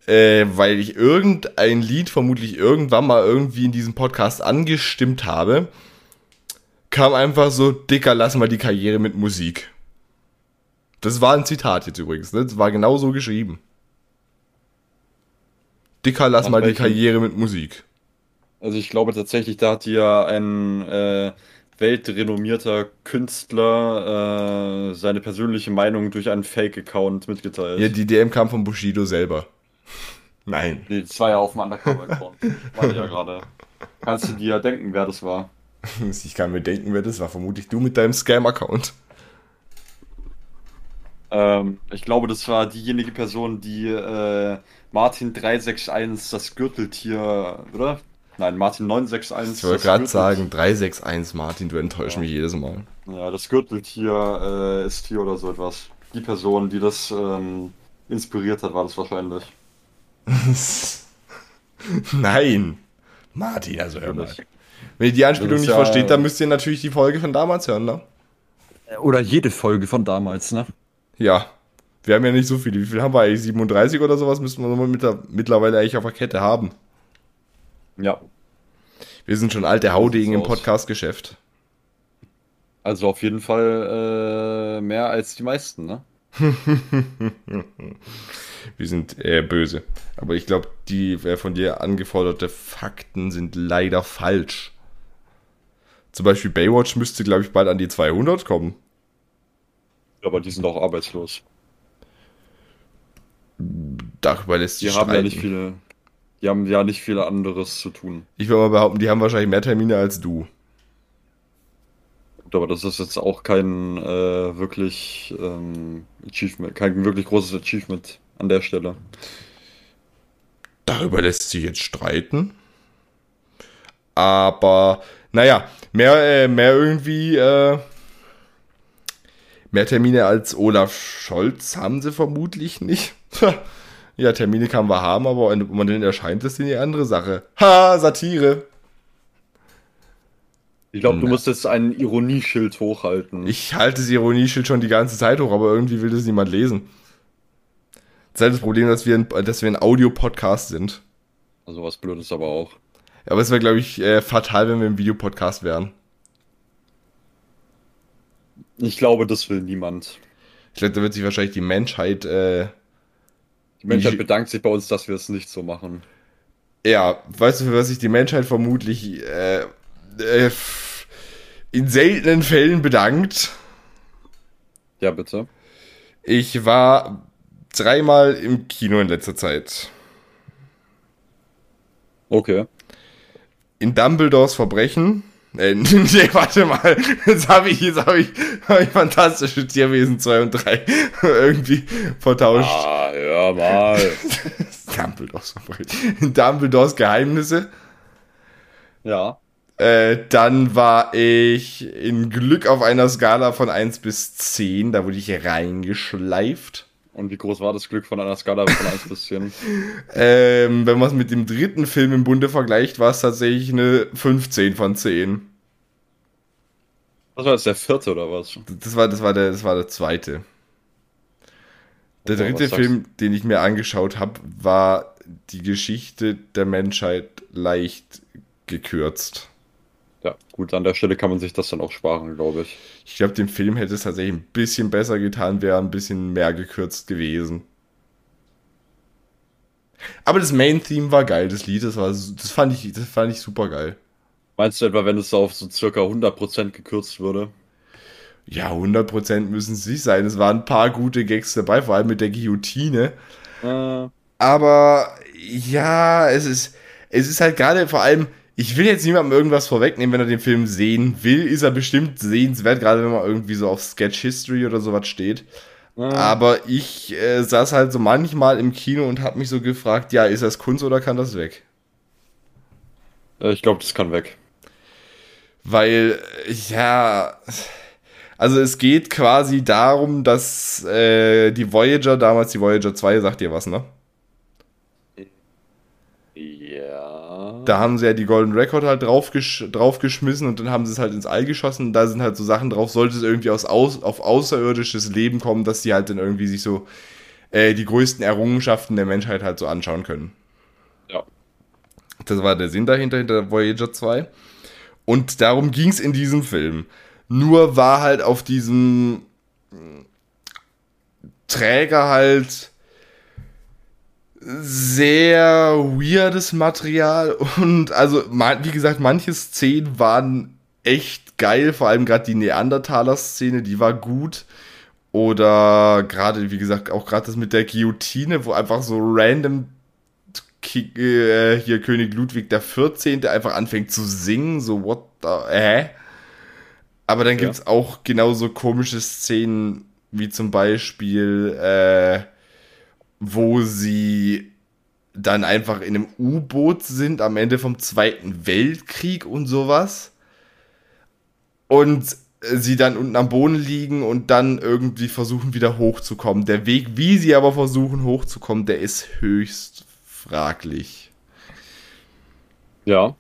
äh, weil ich irgendein Lied vermutlich irgendwann mal irgendwie in diesem Podcast angestimmt habe, kam einfach so, Dicker, lass mal die Karriere mit Musik. Das war ein Zitat jetzt übrigens, ne? Das war genau so geschrieben. Dicker, lass Nach mal welchen? die Karriere mit Musik. Also ich glaube tatsächlich, da hat dir ein äh, weltrenommierter Künstler äh, seine persönliche Meinung durch einen Fake-Account mitgeteilt. Ja, die DM kam von Bushido selber. Nein. Nee, das war ja auf dem Undercover-Account. Warte ja gerade. Kannst du dir denken, wer das war? Ich kann mir denken, wer das war. Vermutlich du mit deinem Scam-Account. Ähm, ich glaube, das war diejenige Person, die äh, Martin 361 das Gürteltier, oder? Nein, Martin 961. Ich wollte gerade sagen, 361 Martin, du enttäuschst ja. mich jedes Mal. Ja, das Gürteltier äh, ist hier oder so etwas. Die Person, die das ähm, inspiriert hat, war das wahrscheinlich. Nein. Martin, also hör mal. Wenn ihr die Anspielung nicht ja, versteht, dann müsst ihr natürlich die Folge von damals hören, ne? Oder jede Folge von damals, ne? Ja. Wir haben ja nicht so viele. Wie viel haben wir eigentlich? 37 oder sowas müssen wir mit der, mittlerweile eigentlich auf der Kette haben. Ja. Wir sind schon alte Haudegen im Podcast-Geschäft. Also auf jeden Fall äh, mehr als die meisten, ne? Wir sind eher böse. Aber ich glaube, die äh, von dir angeforderte Fakten sind leider falsch. Zum Beispiel Baywatch müsste, glaube ich, bald an die 200 kommen. Aber die sind auch arbeitslos. Darüber lässt sich Die haben ja nicht viele. Die haben ja nicht viel anderes zu tun. Ich würde mal behaupten, die haben wahrscheinlich mehr Termine als du. Gut, aber das ist jetzt auch kein äh, wirklich ähm, Achievement, kein wirklich großes Achievement an der Stelle. Darüber lässt sich jetzt streiten. Aber, naja, mehr, äh, mehr irgendwie, äh, mehr Termine als Olaf Scholz haben sie vermutlich nicht. ja, Termine kann man haben, aber ob man denn erscheint, ist eine andere Sache. Ha, Satire. Ich glaube, du musst jetzt ein Ironieschild hochhalten. Ich halte das Ironieschild schon die ganze Zeit hoch, aber irgendwie will das niemand lesen. Das ist halt das Problem, dass wir ein, dass wir ein Audio-Podcast sind. Also was Blödes aber auch. Aber es wäre, glaube ich, äh, fatal, wenn wir ein Videopodcast wären. Ich glaube, das will niemand. Ich glaube, da wird sich wahrscheinlich die Menschheit. Äh, die Menschheit ich, bedankt sich bei uns, dass wir es nicht so machen. Ja, weißt du, für was sich die Menschheit vermutlich äh, äh, in seltenen Fällen bedankt? Ja, bitte. Ich war dreimal im Kino in letzter Zeit. Okay. In Dumbledores Verbrechen. Äh, nee, warte mal. Jetzt habe ich, jetzt habe ich, hab ich Fantastische Tierwesen 2 und 3 irgendwie vertauscht. Ah, hör mal. Dumbledores Verbrechen. Dumbledores Geheimnisse. Ja. Äh, dann war ich in Glück auf einer Skala von 1 bis 10. Da wurde ich reingeschleift. Und wie groß war das Glück von einer Skala von 1 bis 10? Ähm, wenn man es mit dem dritten Film im Bunde vergleicht, war es tatsächlich eine 15 von 10. Was war das, der vierte oder was? Das war, das war, der, das war der zweite. Der Oh, dritte Film, den ich mir angeschaut habe, war die Geschichte der Menschheit leicht gekürzt. Ja, gut, an der Stelle kann man sich das dann auch sparen, glaube ich. Ich glaube, dem Film hätte es tatsächlich ein bisschen besser getan, wäre ein bisschen mehr gekürzt gewesen. Aber das Main-Theme war geil, das Lied, das, war, das, fand ich, das fand ich super geil. Meinst du etwa, wenn es auf so circa 100% gekürzt würde? Ja, 100% müssen es nicht sein. Es waren ein paar gute Gags dabei, vor allem mit der Guillotine. Äh, Aber ja, es ist, es ist halt gerade vor allem, ich will jetzt niemandem irgendwas vorwegnehmen, wenn er den Film sehen will, ist er bestimmt sehenswert, gerade wenn man irgendwie so auf Sketch History oder sowas steht. äh, Aber ich äh, saß halt so manchmal im Kino und habe mich so gefragt, ja, ist das Kunst oder kann das weg? äh, ich glaube, das kann weg. Weil, ja, also es geht quasi darum, dass äh, die Voyager, damals die Voyager 2, sagt ihr was, ne? Ja. Da haben sie ja die Golden Record halt draufgesch draufgeschmissen und dann haben sie es halt ins All geschossen. Und da sind halt so Sachen drauf, sollte es irgendwie aus, aus, auf außerirdisches Leben kommen, dass die halt dann irgendwie sich so äh, die größten Errungenschaften der Menschheit halt so anschauen können. Ja. Das war der Sinn dahinter, hinter Voyager 2. Und darum ging es in diesem Film. Nur war halt auf diesem Träger halt sehr weirdes Material und also wie gesagt, manche Szenen waren echt geil, vor allem gerade die Neandertaler-Szene, die war gut. Oder gerade, wie gesagt, auch gerade das mit der Guillotine, wo einfach so random Ki äh, hier König Ludwig der 14. einfach anfängt zu singen, so what the, hä? Aber dann Ja. gibt's auch genauso komische Szenen, wie zum Beispiel, äh, wo sie dann einfach in einem U-Boot sind am Ende vom Zweiten Weltkrieg und sowas. Und sie dann unten am Boden liegen und dann irgendwie versuchen wieder hochzukommen. Der Weg, wie sie aber versuchen hochzukommen, der ist höchst fraglich. Ja.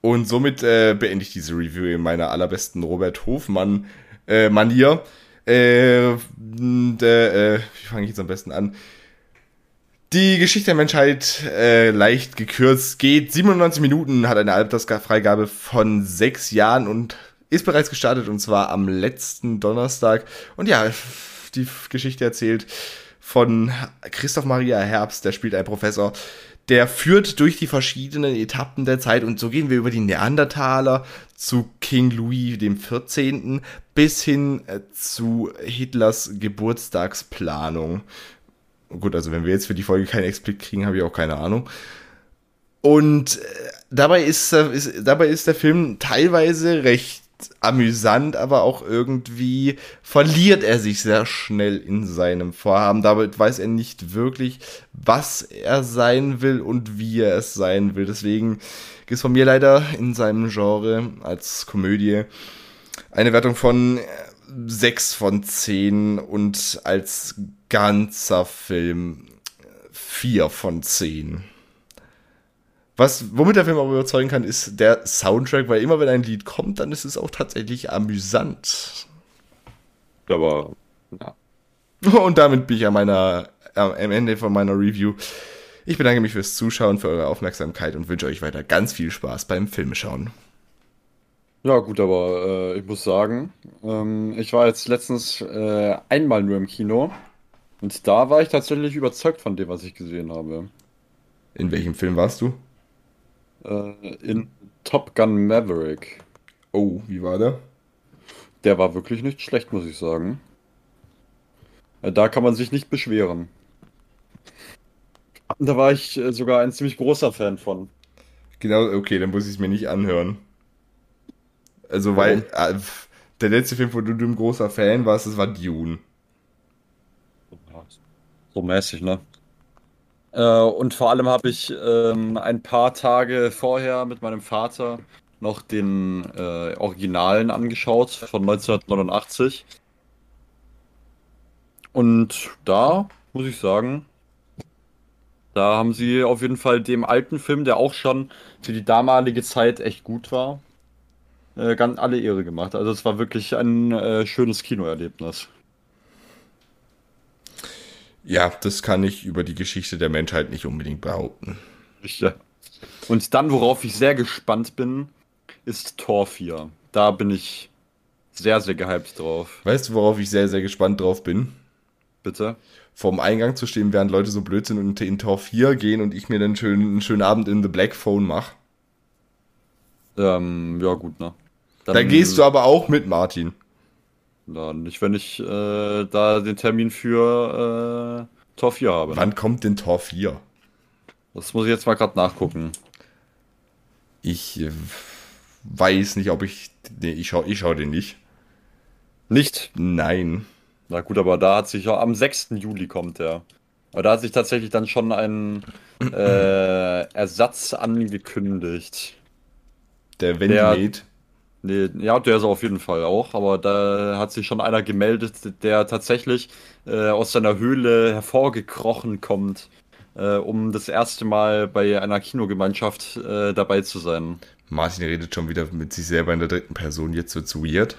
Und somit äh, beende ich diese Review in meiner allerbesten Robert Hofmann äh. Äh, äh, wie fange ich jetzt am besten an? Die Geschichte der Menschheit äh, leicht gekürzt geht 97 Minuten, hat eine Altersfreigabe von sechs Jahren und ist bereits gestartet und zwar am letzten Donnerstag. Und ja, die Geschichte erzählt von Christoph Maria Herbst, der spielt einen Professor, der führt durch die verschiedenen Etappen der Zeit und so gehen wir über die Neandertaler zu King Louis dem 14. bis hin äh, zu Hitlers Geburtstagsplanung. Gut, also wenn wir jetzt für die Folge keinen Explit kriegen, habe ich auch keine Ahnung. Und äh, dabei ist, ist, dabei ist der Film teilweise recht amüsant, aber auch irgendwie verliert er sich sehr schnell in seinem Vorhaben. Damit weiß er nicht wirklich, was er sein will und wie er es sein will. Deswegen es von mir leider in seinem Genre als Komödie eine Wertung von 6 von 10 und als ganzer Film 4 von 10. Was, womit der Film aber überzeugen kann, ist der Soundtrack, weil immer wenn ein Lied kommt, dann ist es auch tatsächlich amüsant. Aber, ja. Und damit bin ich an meiner, am Ende von meiner Review. Ich bedanke mich fürs Zuschauen, für eure Aufmerksamkeit und wünsche euch weiter ganz viel Spaß beim Filmeschauen. Ja, gut, aber äh, ich muss sagen, ähm, ich war jetzt letztens äh, einmal nur im Kino und da war ich tatsächlich überzeugt von dem, was ich gesehen habe. In welchem Film warst du? Äh, in Top Gun Maverick. Oh, wie war der? Der war wirklich nicht schlecht, muss ich sagen. Äh, da kann man sich nicht beschweren. Da war ich äh, sogar ein ziemlich großer Fan von. Genau, okay, dann muss ich es mir nicht anhören. Also, weil äh, der letzte Film, wo du ein großer Fan warst, das war Dune. So mäßig, ne? Äh, und vor allem habe ich ähm, ein paar Tage vorher mit meinem Vater noch den äh, Originalen angeschaut von 1989. Und da muss ich sagen, da haben sie auf jeden Fall dem alten Film, der auch schon für die damalige Zeit echt gut war, äh, ganz alle Ehre gemacht. Also es war wirklich ein äh, schönes Kinoerlebnis. Ja, das kann ich über die Geschichte der Menschheit nicht unbedingt behaupten. Ja. Und dann, worauf ich sehr gespannt bin, ist Tor 4. Da bin ich sehr, sehr gehypt drauf. Weißt du, worauf ich sehr, sehr gespannt drauf bin? Bitte? Vorm Eingang zu stehen, während Leute so blöd sind und in Tor 4 gehen und ich mir dann schön, einen schönen Abend in The Black Phone mache. Ähm, ja, gut, ne? Dann, da gehst du aber auch mit, Martin. Na, nicht, wenn ich äh, da den Termin für äh, Tor 4 habe. Wann kommt denn Tor 4? Das muss ich jetzt mal gerade nachgucken. Ich äh, weiß nicht, ob ich. Nee, ich schau, ich schau den nicht. Nicht? Nein. Na gut, aber da hat sich ja am 6. Juli kommt der. Aber da hat sich tatsächlich dann schon ein äh, Ersatz angekündigt. Der Ventilate. Nee, ja, der ist auf jeden Fall auch, aber da hat sich schon einer gemeldet, der tatsächlich äh, aus seiner Höhle hervorgekrochen kommt, äh, um das erste Mal bei einer Kinogemeinschaft äh, dabei zu sein. Martin redet schon wieder mit sich selber in der dritten Person, jetzt wird's weird.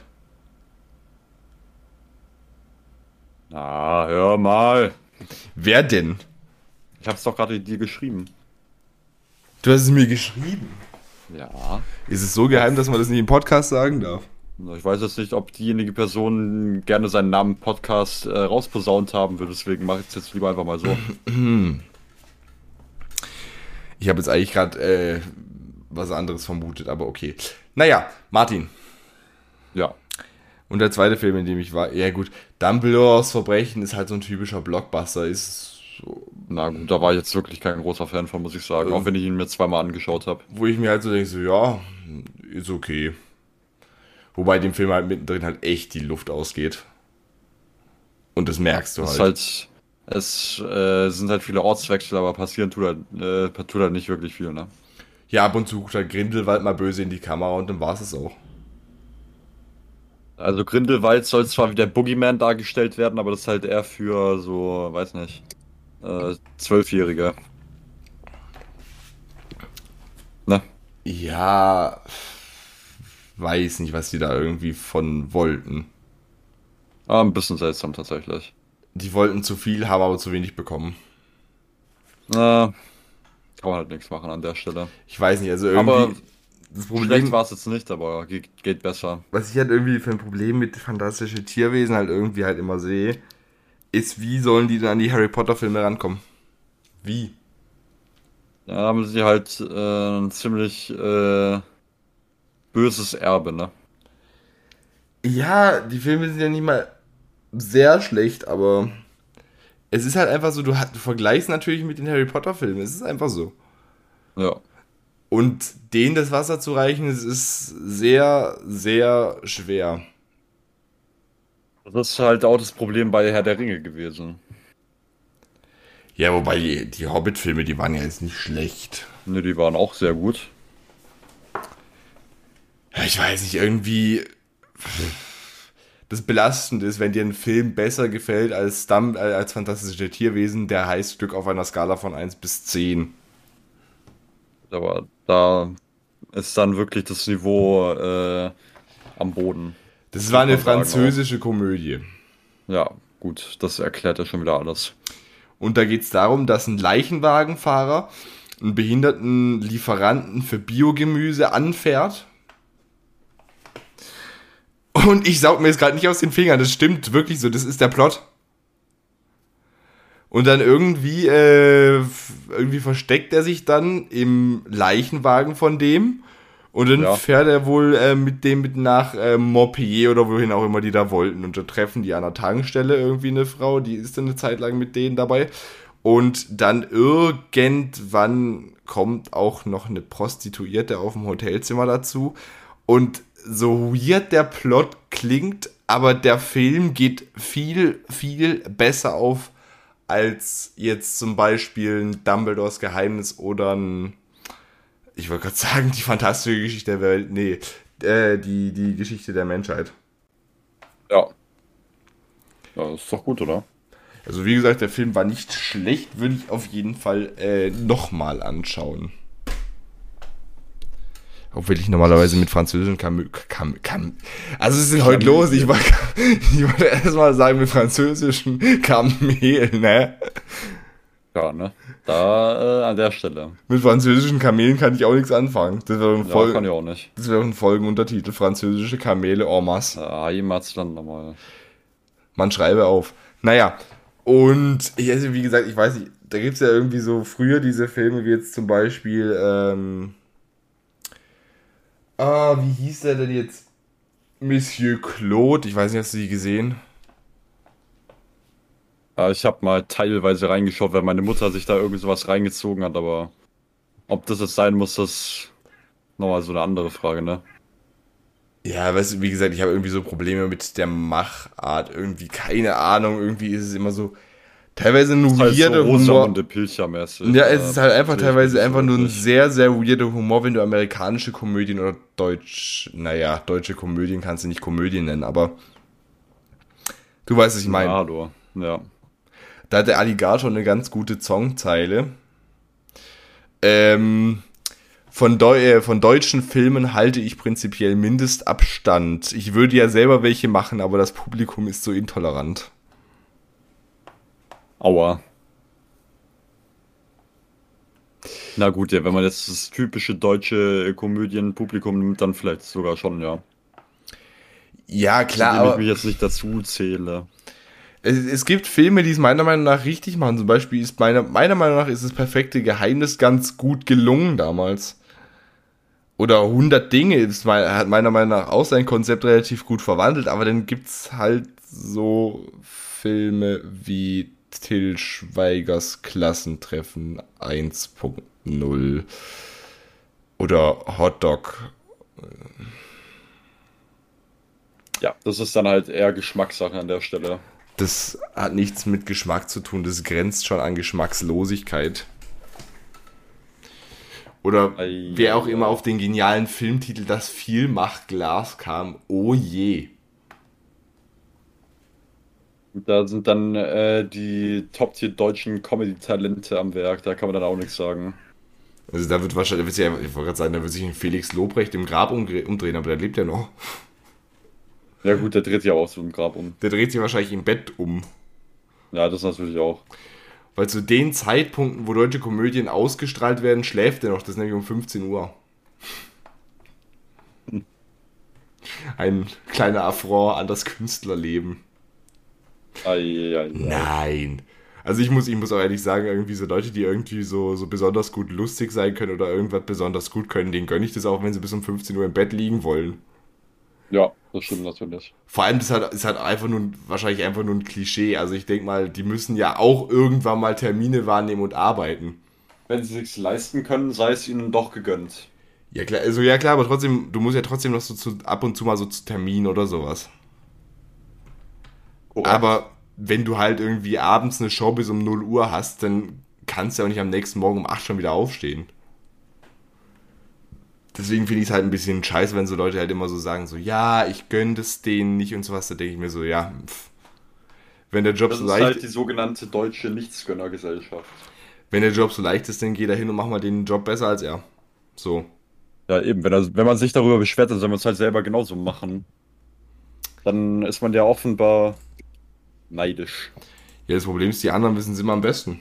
Na, hör mal. Wer denn? Ich hab's doch gerade dir geschrieben. Du hast es mir geschrieben? Ja. Ist es so geheim, dass man das nicht im Podcast sagen darf? Ich weiß jetzt nicht, ob diejenige Person gerne seinen Namen Podcast äh, rausposaunt haben will, deswegen mache ich es jetzt lieber einfach mal so. Ich habe jetzt eigentlich gerade äh, was anderes vermutet, aber okay. Naja, Martin. Ja. Und der zweite Film, in dem ich war, ja gut, Dumbledores Verbrechen ist halt so ein typischer Blockbuster, ist so, na gut, da war ich jetzt wirklich kein großer Fan von, muss ich sagen. auch wenn ich ihn mir zweimal angeschaut habe. Wo ich mir halt so denke, so, ja, ist okay. Wobei dem Film halt mittendrin halt echt die Luft ausgeht. Und das merkst du halt. Es, halt, es äh, sind halt viele Ortswechsel, aber passieren tut halt, äh, tut halt nicht wirklich viel, ne? Ja, ab und zu guckt halt Grindelwald mal böse in die Kamera und dann war es auch. Also Grindelwald soll zwar wie der Boogeyman dargestellt werden, aber das ist halt eher für so, weiß nicht, äh, Zwölfjährige. Ne? Ja, weiß nicht, was die da irgendwie von wollten. Ah, ein bisschen seltsam tatsächlich. Die wollten zu viel, haben aber zu wenig bekommen. Na, kann man halt nichts machen an der Stelle. Ich weiß nicht, also irgendwie. Aber das Problem, schlecht war es jetzt nicht, aber geht, geht besser. Was ich halt irgendwie für ein Problem mit fantastischen Tierwesen halt irgendwie halt immer sehe, ist, wie sollen die dann an die Harry Potter Filme rankommen? Wie? Da haben sie halt äh, ziemlich äh, böses Erbe, ne? Ja, die Filme sind ja nicht mal sehr schlecht, aber es ist halt einfach so, du, du vergleichst natürlich mit den Harry Potter Filmen, es ist einfach so. Ja. Und denen das Wasser zu reichen, es ist sehr, sehr schwer. Das ist halt auch das Problem bei Herr der Ringe gewesen. Ja, wobei die, die Hobbit-Filme, die waren ja jetzt nicht schlecht. Ne, die waren auch sehr gut. Ich weiß nicht, irgendwie. Das Belastende ist, wenn dir ein Film besser gefällt als, Dumb, äh, als Fantastische Tierwesen, der heißt Stück auf einer Skala von 1 bis 10. Aber da ist dann wirklich das Niveau äh, am Boden. Das war eine französische Komödie. Ja, gut, das erklärt ja schon wieder alles. Und da geht es darum, dass ein Leichenwagenfahrer einen behinderten Lieferanten für Biogemüse anfährt. Und ich saug mir jetzt gerade nicht aus den Fingern, das stimmt wirklich so, das ist der Plot. Und dann irgendwie, äh, irgendwie versteckt er sich dann im Leichenwagen von dem. Und dann ja. fährt er wohl äh, mit dem mit nach äh, Montpellier oder wohin auch immer die da wollten. Und da treffen die an der Tankstelle irgendwie eine Frau, die ist dann eine Zeit lang mit denen dabei. Und dann irgendwann kommt auch noch eine Prostituierte auf dem Hotelzimmer dazu. Und so weird der Plot klingt, aber der Film geht viel, viel besser auf als jetzt zum Beispiel ein Dumbledores Geheimnis oder ein, ich wollte gerade sagen, die fantastische Geschichte der Welt, nee, äh, die, die Geschichte der Menschheit. Ja. Ja, ist doch gut, oder? Also wie gesagt, der Film war nicht schlecht, würde ich auf jeden Fall äh, nochmal anschauen. Auch will ich normalerweise mit französischen Kam Kam Kam Also es ist heute los? Ich wollte, ich wollte erst mal sagen mit französischen Kamel, ne? Ja, ne? Da äh, an der Stelle. Mit französischen Kamelen kann ich auch nichts anfangen. Das wäre ein, Folgen, ja, kann ich auch nicht. Das wäre ein Folgenuntertitel. Französische Kamele en masse. Ja, jemals dann nochmal. Man schreibe auf. Naja, und ich, also wie gesagt, ich weiß nicht, da gibt es ja irgendwie so früher diese Filme wie jetzt zum Beispiel, ähm, Ah, wie hieß der denn jetzt? Monsieur Claude, ich weiß nicht, hast du die gesehen? Ich habe mal teilweise reingeschaut, weil meine Mutter sich da irgendwie sowas reingezogen hat, aber ob das jetzt sein muss, das ist nochmal so eine andere Frage, ne? Ja, weißt du, wie gesagt, ich habe irgendwie so Probleme mit der Machart, irgendwie keine Ahnung, irgendwie ist es immer so, teilweise nur halt weirde so Humor. Ja, es ist halt einfach teilweise einfach nur ein sehr, sehr weirder Humor, wenn du amerikanische Komödien oder deutsch, naja, deutsche Komödien kannst du nicht Komödien nennen, aber du weißt, was ich meine. Ja, ja. Da hat der Alligator eine ganz gute Songzeile. Ähm, von, Deu äh, von deutschen Filmen halte ich prinzipiell Mindestabstand. Ich würde ja selber welche machen, aber das Publikum ist so intolerant. Aua. Na gut, ja, wenn man jetzt das typische deutsche Komödienpublikum nimmt, dann vielleicht sogar schon, ja. Ja, klar. Zu dem ich mich jetzt nicht dazu zähle. Es, es, gibt Filme, die es meiner Meinung nach richtig machen. Zum Beispiel ist meiner, meiner Meinung nach ist das perfekte Geheimnis ganz gut gelungen damals. Oder 100 Dinge ist, hat meiner Meinung nach auch sein Konzept relativ gut verwandelt, aber dann gibt es halt so Filme wie Till Schweigers Klassentreffen 1.0 oder Hotdog. Ja, das ist dann halt eher Geschmackssache an der Stelle. Das hat nichts mit Geschmack zu tun, das grenzt schon an Geschmackslosigkeit. Oder wer auch immer auf den genialen Filmtitel Das Vielmachglas kam, oh je. Da sind dann äh, die Top-Tier deutschen Comedy-Talente am Werk, da kann man dann auch nichts sagen. Also da wird wahrscheinlich, da ich wollte gerade sagen, da wird sich ein Felix Lobrecht im Grab umdrehen, aber der lebt ja noch. Ja gut, der dreht sich auch so im Grab um. Der dreht sich wahrscheinlich im Bett um. Ja, das natürlich auch. Weil zu den Zeitpunkten, wo deutsche Komödien ausgestrahlt werden, schläft er noch. Das ist nämlich um 15 Uhr. Ein kleiner Affront an das Künstlerleben. Ei, ei, ei. Nein. Also ich muss, ich muss auch ehrlich sagen, irgendwie so Leute, die irgendwie so, so besonders gut lustig sein können oder irgendwas besonders gut können, denen gönne ich das auch, wenn sie bis um 15 Uhr im Bett liegen wollen. Ja, das stimmt natürlich. Vor allem, das ist halt, ist halt einfach nur, wahrscheinlich einfach nur ein Klischee. Also ich denke mal, die müssen ja auch irgendwann mal Termine wahrnehmen und arbeiten. Wenn sie sich leisten können, sei es ihnen doch gegönnt. Ja klar, also ja klar, aber trotzdem, du musst ja trotzdem noch so zu, ab und zu mal so zu Terminen oder sowas. Korrekt. Aber wenn du halt irgendwie abends eine Show bis um 0 Uhr hast, dann kannst du ja auch nicht am nächsten Morgen um 8 schon wieder aufstehen deswegen finde ich es halt ein bisschen scheiße, wenn so Leute halt immer so sagen, so, ja, ich gönne das denen nicht und sowas. Da denke ich mir so, ja, pff. wenn der Job das so leicht ist. halt die sogenannte deutsche Nichtsgönnergesellschaft. Wenn der Job so leicht ist, dann geh da hin und mach mal den Job besser als er. So. Ja, eben, wenn, er, wenn man sich darüber beschwert, dann soll man es halt selber genauso machen. Dann ist man ja offenbar neidisch. Ja, das Problem ist, die anderen wissen es immer am besten.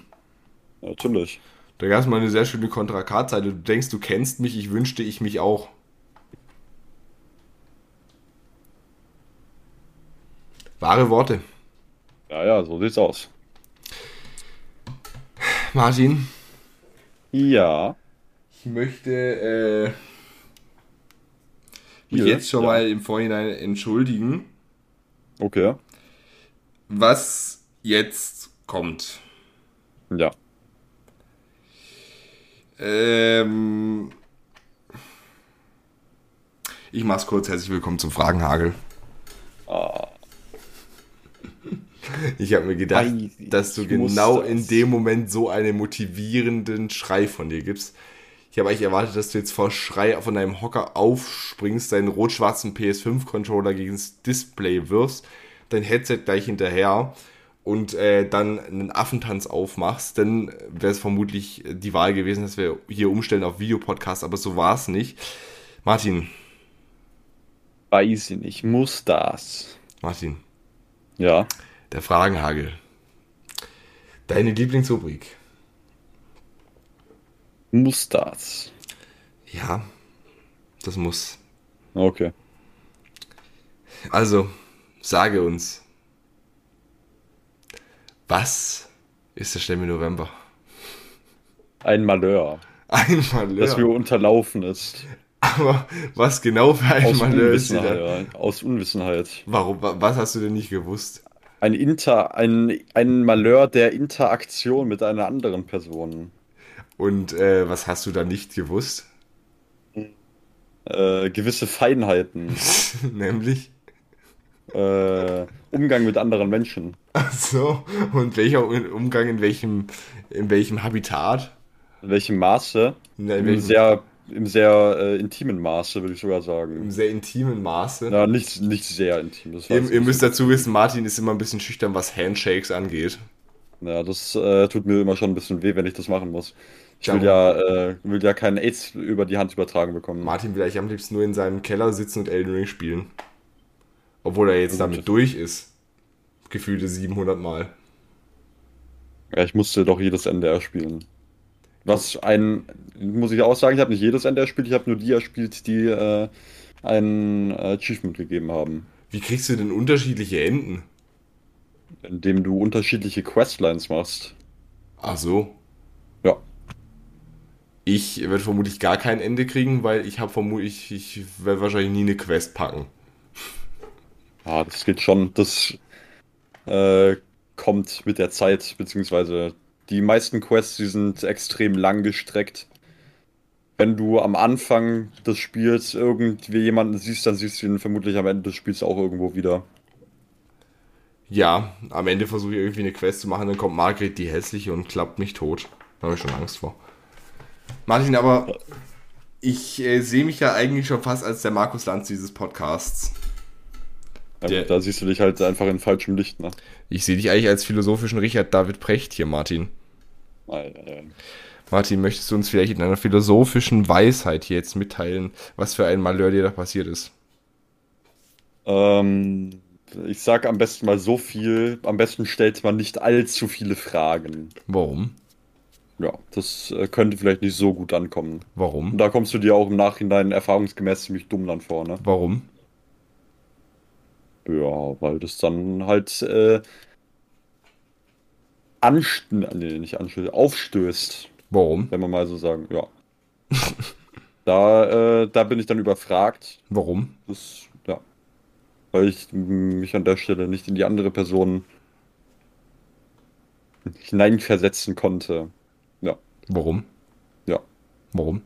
Natürlich. Da gab es mal eine sehr schöne Kontra K-Zeile. Du denkst, du kennst mich, ich wünschte, ich mich auch. Wahre Worte. Ja, ja, so sieht's aus. Martin. Ja. Ich möchte äh, mich ja, jetzt schon ja. mal im Vorhinein entschuldigen. Okay. Was jetzt kommt. Ja. Ähm, ich mach's kurz. Herzlich willkommen zum Fragenhagel. Oh. Ich habe mir gedacht, ich, dass du genau das. in dem Moment so einen motivierenden Schrei von dir gibst. Ich habe eigentlich erwartet, dass du jetzt vor Schrei von deinem Hocker aufspringst, deinen rot-schwarzen PS5-Controller gegen das Display wirfst, dein Headset gleich hinterher und äh, dann einen Affentanz aufmachst, dann wäre es vermutlich die Wahl gewesen, dass wir hier umstellen auf Videopodcast, aber so war es nicht. Martin. Weiß ich nicht, muss das. Martin. Ja. Der Fragenhagel. Deine Lieblingsrubrik. Muss das. Ja, das muss. Okay. Also, sage uns, was ist der Schlimme November? Ein Malheur. Ein Malheur. Das mir unterlaufen ist. Aber was genau für ein Aus Malheur ist ja. Aus Unwissenheit. Warum? Was hast du denn nicht gewusst? Ein Inter, ein, ein Malheur der Interaktion mit einer anderen Person. Und äh, was hast du da nicht gewusst? Äh, gewisse Feinheiten. Nämlich? Äh, Umgang mit anderen Menschen. Ach so, und welcher Umgang in welchem, in welchem Habitat? In welchem Maße? In, in welchem... sehr, Im sehr äh, intimen Maße, würde ich sogar sagen. Im sehr intimen Maße? Ja, nicht, nicht sehr intim. ihr, ihr müsst dazu wissen, Martin ist immer ein bisschen schüchtern, was Handshakes angeht. Ja, das äh, tut mir immer schon ein bisschen weh, wenn ich das machen muss. Ich will ja, äh, will ja keinen AIDS über die Hand übertragen bekommen. Martin will eigentlich am liebsten nur in seinem Keller sitzen und Elden Ring spielen. Obwohl er jetzt damit durch ist. Gefühlte 700 Mal. Ja, ich musste doch jedes NDR spielen. Was ein, muss ich auch sagen, ich habe nicht jedes NDR gespielt, ich habe nur die erspielt, die äh, ein Achievement gegeben haben. Wie kriegst du denn unterschiedliche Enden? Indem du unterschiedliche Questlines machst. Ach so. Ja. Ich werde vermutlich gar kein Ende kriegen, weil ich habe vermutlich, ich werde wahrscheinlich nie eine Quest packen. Ah, das geht schon. Das äh, kommt mit der Zeit, beziehungsweise die meisten Quests, die sind extrem lang gestreckt. Wenn du am Anfang des Spiels irgendwie jemanden siehst, dann siehst du ihn vermutlich am Ende des Spiels auch irgendwo wieder. Ja, am Ende versuche ich irgendwie eine Quest zu machen, dann kommt Margret die hässliche und klappt mich tot. Da habe ich schon Angst vor. Martin, aber ich äh, sehe mich ja eigentlich schon fast als der Markus Lanz dieses Podcasts. Der, da siehst du dich halt einfach in falschem Licht, ne? Ich sehe dich eigentlich als philosophischen Richard David Precht hier, Martin. Nein, nein. Martin, möchtest du uns vielleicht in einer philosophischen Weisheit hier jetzt mitteilen, was für ein Malheur dir da passiert ist? Ähm, ich sag am besten mal so viel. Am besten stellt man nicht allzu viele Fragen. Warum? Ja, das äh, könnte vielleicht nicht so gut ankommen. Warum? Und da kommst du dir auch im Nachhinein erfahrungsgemäß ziemlich dumm dann vor, ne? Warum? Ja, weil das dann halt äh, anst nee, nicht anstößt, aufstößt. Warum? Wenn man mal so sagen, ja. da, äh, da bin ich dann überfragt. Warum? Das, ja. Weil ich mich an der Stelle nicht in die andere Person hineinversetzen konnte. Ja. Warum? Ja. Warum?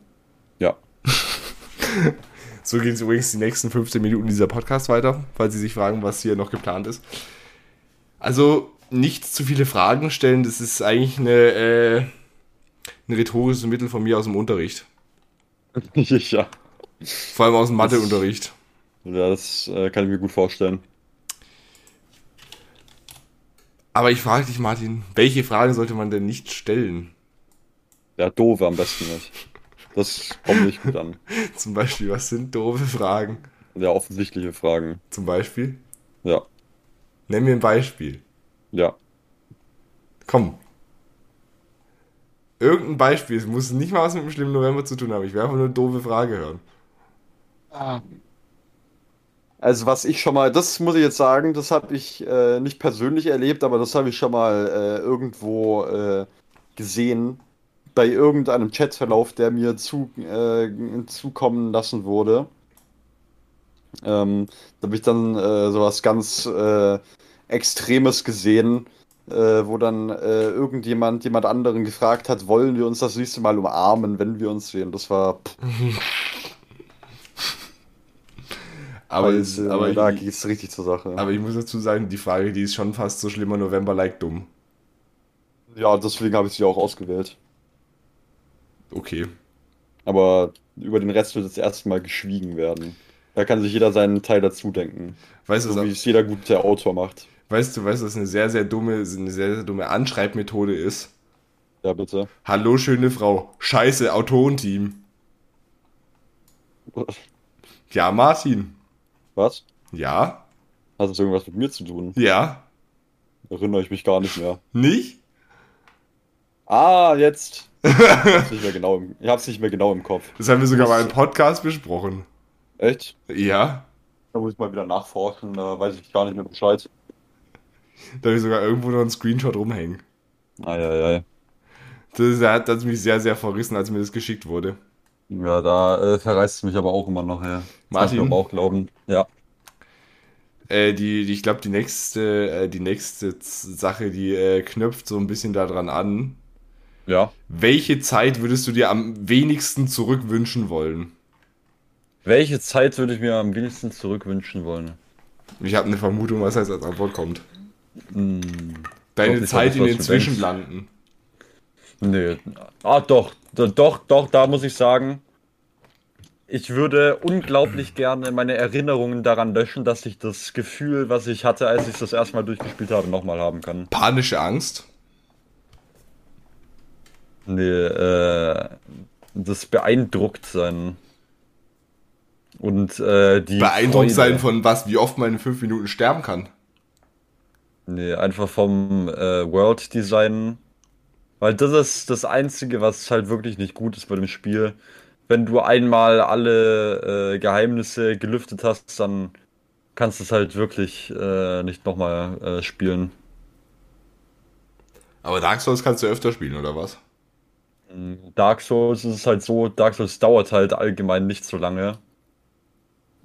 Ja. so gehen es übrigens die nächsten 15 Minuten dieser Podcast weiter, falls Sie sich fragen, was hier noch geplant ist. Also nicht zu viele Fragen stellen, das ist eigentlich eine, äh, ein rhetorisches Mittel von mir aus dem Unterricht. ja. Vor allem aus dem Matheunterricht. Ja, das äh, kann ich mir gut vorstellen. Aber ich frage dich, Martin, welche Fragen sollte man denn nicht stellen? Ja, doofe am besten nicht. Das kommt nicht gut an. Zum Beispiel, was sind doofe Fragen? Ja, offensichtliche Fragen. Zum Beispiel? Ja. Nenn mir ein Beispiel. Ja. Komm. Irgendein Beispiel. Es muss nicht mal was mit dem schlimmen November zu tun haben. Ich will einfach nur eine doofe Frage hören. Ah. Also was ich schon mal, das muss ich jetzt sagen, das habe ich äh, nicht persönlich erlebt, aber das habe ich schon mal äh, irgendwo äh, gesehen bei irgendeinem Chatverlauf, der mir zu, äh, zukommen lassen wurde. Ähm, da habe ich dann äh, sowas ganz äh, Extremes gesehen, wo dann irgendjemand jemand anderen gefragt hat, wollen wir uns das nächste Mal umarmen, wenn wir uns sehen. Das war. Aber, Weil, es, äh, aber da geht es richtig zur Sache. aber ich muss dazu sagen, die Frage, die ist schon fast so schlimmer November-like dumm. Ja, deswegen habe ich sie auch ausgewählt. Okay. Aber über den Rest wird jetzt erstmal geschwiegen werden. Da kann sich jeder seinen Teil dazu denken. Weißt du, So wie es jeder gute Autor macht. weißt du, weißt du, was eine sehr, sehr dumme, eine sehr, sehr dumme Anschreibmethode ist? Ja, bitte. Hallo, schöne Frau. Scheiße, Autorenteam. Ja, Martin. Was? Ja? Hat das irgendwas mit mir zu tun? Ja? Erinnere ich mich gar nicht mehr. Nicht? Ah, jetzt. Ich hab's nicht mehr genau im, ich hab's nicht mehr genau im Kopf. Das haben wir sogar mal im Podcast besprochen. Echt? Ja? Da muss ich mal wieder nachforschen, da weiß ich gar nicht mehr Bescheid. Da habe ich sogar irgendwo noch einen Screenshot rumhängen. Eieiei. Das hat, das hat mich sehr, sehr verrissen, als mir das geschickt wurde. Ja, da äh, verreißt es mich aber auch immer noch her. Das Martin? kann ich aber auch glauben. Ja. Äh, die, die, ich glaube, die nächste, äh, die nächste Sache, die äh, knüpft so ein bisschen daran an. Ja. Welche Zeit würdest du dir am wenigsten zurückwünschen wollen? Welche Zeit würde ich mir am wenigsten zurückwünschen wollen? Ich habe eine Vermutung, was als Antwort kommt. Hm, Deine ich Zeit in den Zwischenlanden. nee. Ah, doch. Doch, doch, da muss ich sagen, ich würde unglaublich gerne meine Erinnerungen daran löschen, dass ich das Gefühl, was ich hatte, als ich das erste Mal durchgespielt habe, nochmal haben kann. Panische Angst. Nee, äh, das beeindruckt sein. Und äh, die Beeindruckt Freude. sein von was, wie oft man in fünf Minuten sterben kann. Nee, einfach vom äh, World Design. Weil das ist das Einzige, was halt wirklich nicht gut ist bei dem Spiel. Wenn du einmal alle äh, Geheimnisse gelüftet hast, dann kannst du es halt wirklich äh, nicht nochmal äh, spielen. Aber Dark Souls kannst du öfter spielen, oder was? Dark Souls ist es halt so, Dark Souls dauert halt allgemein nicht so lange.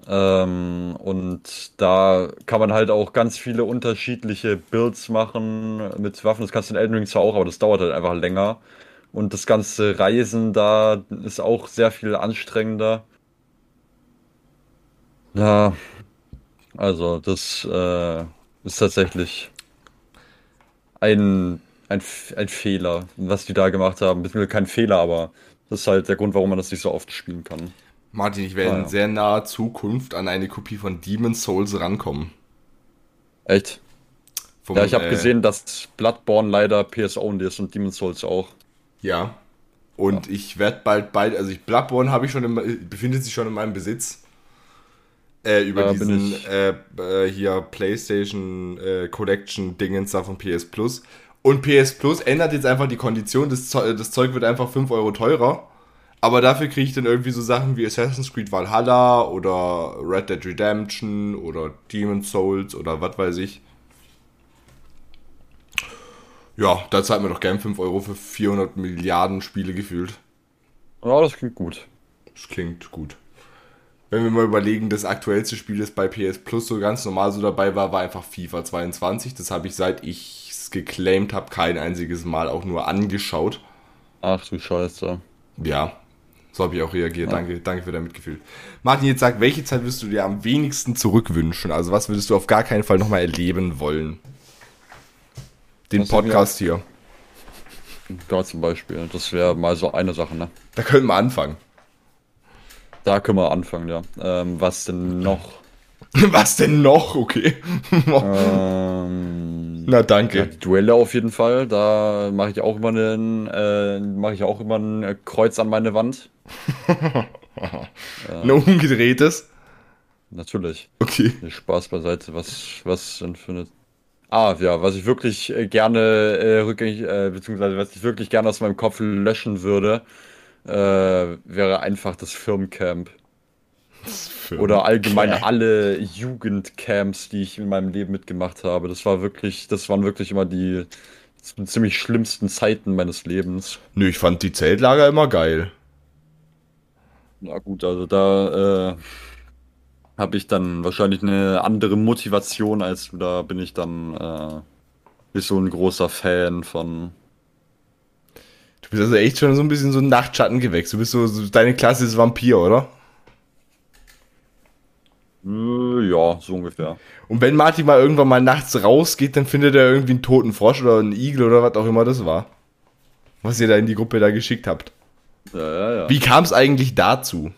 Ähm, und da kann man halt auch ganz viele unterschiedliche Builds machen mit Waffen. Das kannst du in Elden Ring zwar auch, aber das dauert halt einfach länger. Und das ganze Reisen da ist auch sehr viel anstrengender. Ja, also das äh, ist tatsächlich ein, ein, ein Fehler, was die da gemacht haben. Beziehungsweise kein Fehler, aber das ist halt der Grund, warum man das nicht so oft spielen kann. Martin, ich werde Ah, in ja. sehr naher Zukunft an eine Kopie von Demon's Souls rankommen. Echt? Vom, Ja, ich habe äh, gesehen, dass Bloodborne leider PS-Only ist und Demon's Souls auch. Ja. Und ich werde bald bald, also ich Bloodborne habe ich schon, im, befindet sich schon in meinem Besitz. Äh, über bin diesen ich- äh, äh, hier PlayStation äh, Collection Dingens da von PS Plus. Und PS Plus ändert jetzt einfach die Kondition, das, Zeug, das Zeug wird einfach 5 Euro teurer. Aber dafür kriege ich dann irgendwie so Sachen wie Assassin's Creed Valhalla oder Red Dead Redemption oder Demon's Souls oder was weiß ich. Ja, da zahlt man doch gern 5 Euro für 400 Milliarden Spiele gefühlt. Ja, das klingt gut. Das klingt gut. Wenn wir mal überlegen, das aktuellste Spiel, das bei PS Plus so ganz normal so dabei war, war einfach FIFA 22. Das habe ich seit ich es geclaimed habe, kein einziges Mal auch nur angeschaut. Ach du Scheiße. Ja, so habe ich auch reagiert. Ja. Danke, danke für dein Mitgefühl. Martin, jetzt sag, welche Zeit wirst du dir am wenigsten zurückwünschen? Also was würdest du auf gar keinen Fall nochmal erleben wollen? Den was Podcast hier. Da zum Beispiel. Das wäre mal so eine Sache, ne? Da können wir anfangen. Da können wir anfangen, ja. Ähm, was denn noch? was denn noch? Okay. ähm, Na danke. Ja, Duelle auf jeden Fall. Da mache ich auch immer einen, äh, mache ich auch immer ein Kreuz an meine Wand. ein umgedrehtes. Natürlich. Okay. Spaß beiseite. Was, was denn für eine Ah, ja, was ich wirklich äh, gerne äh, rückgängig, äh, beziehungsweise was ich wirklich gerne aus meinem Kopf löschen würde, äh, wäre einfach das Firmencamp. Oder allgemein alle Jugendcamps, die ich in meinem Leben mitgemacht habe. Das war wirklich, das waren wirklich immer die ziemlich schlimmsten Zeiten meines Lebens. Nö, ich fand die Zeltlager immer geil. Na gut, also da, äh, habe ich dann wahrscheinlich eine andere Motivation als du. Da bin ich dann äh, nicht so ein großer Fan von. Du bist also echt schon so ein bisschen so ein Nachtschattengewächs. Du bist so, so deine Klasse ist Vampir, oder? Äh, ja, so ungefähr. Und wenn Martin mal irgendwann mal nachts rausgeht, dann findet er irgendwie einen toten Frosch oder einen Igel oder was auch immer das war. Was ihr da in die Gruppe da geschickt habt. Ja, ja, ja. Wie kam es eigentlich dazu?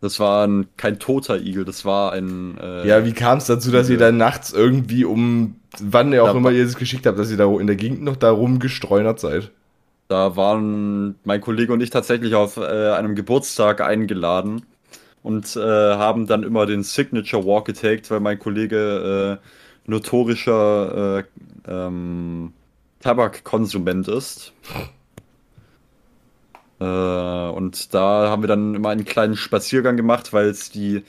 Das war ein, kein toter Igel, das war ein. Äh, ja, wie kam es dazu, dass ihr dann nachts irgendwie um, wann ihr auch immer ihr es geschickt habt, dass ihr da in der Gegend noch da rumgestreunert seid? Da waren mein Kollege und ich tatsächlich auf äh, einem Geburtstag eingeladen und äh, haben dann immer den Signature Walk getaked, weil mein Kollege äh, notorischer äh, ähm, Tabakkonsument ist. Äh, und da haben wir dann immer einen kleinen Spaziergang gemacht, weil es die,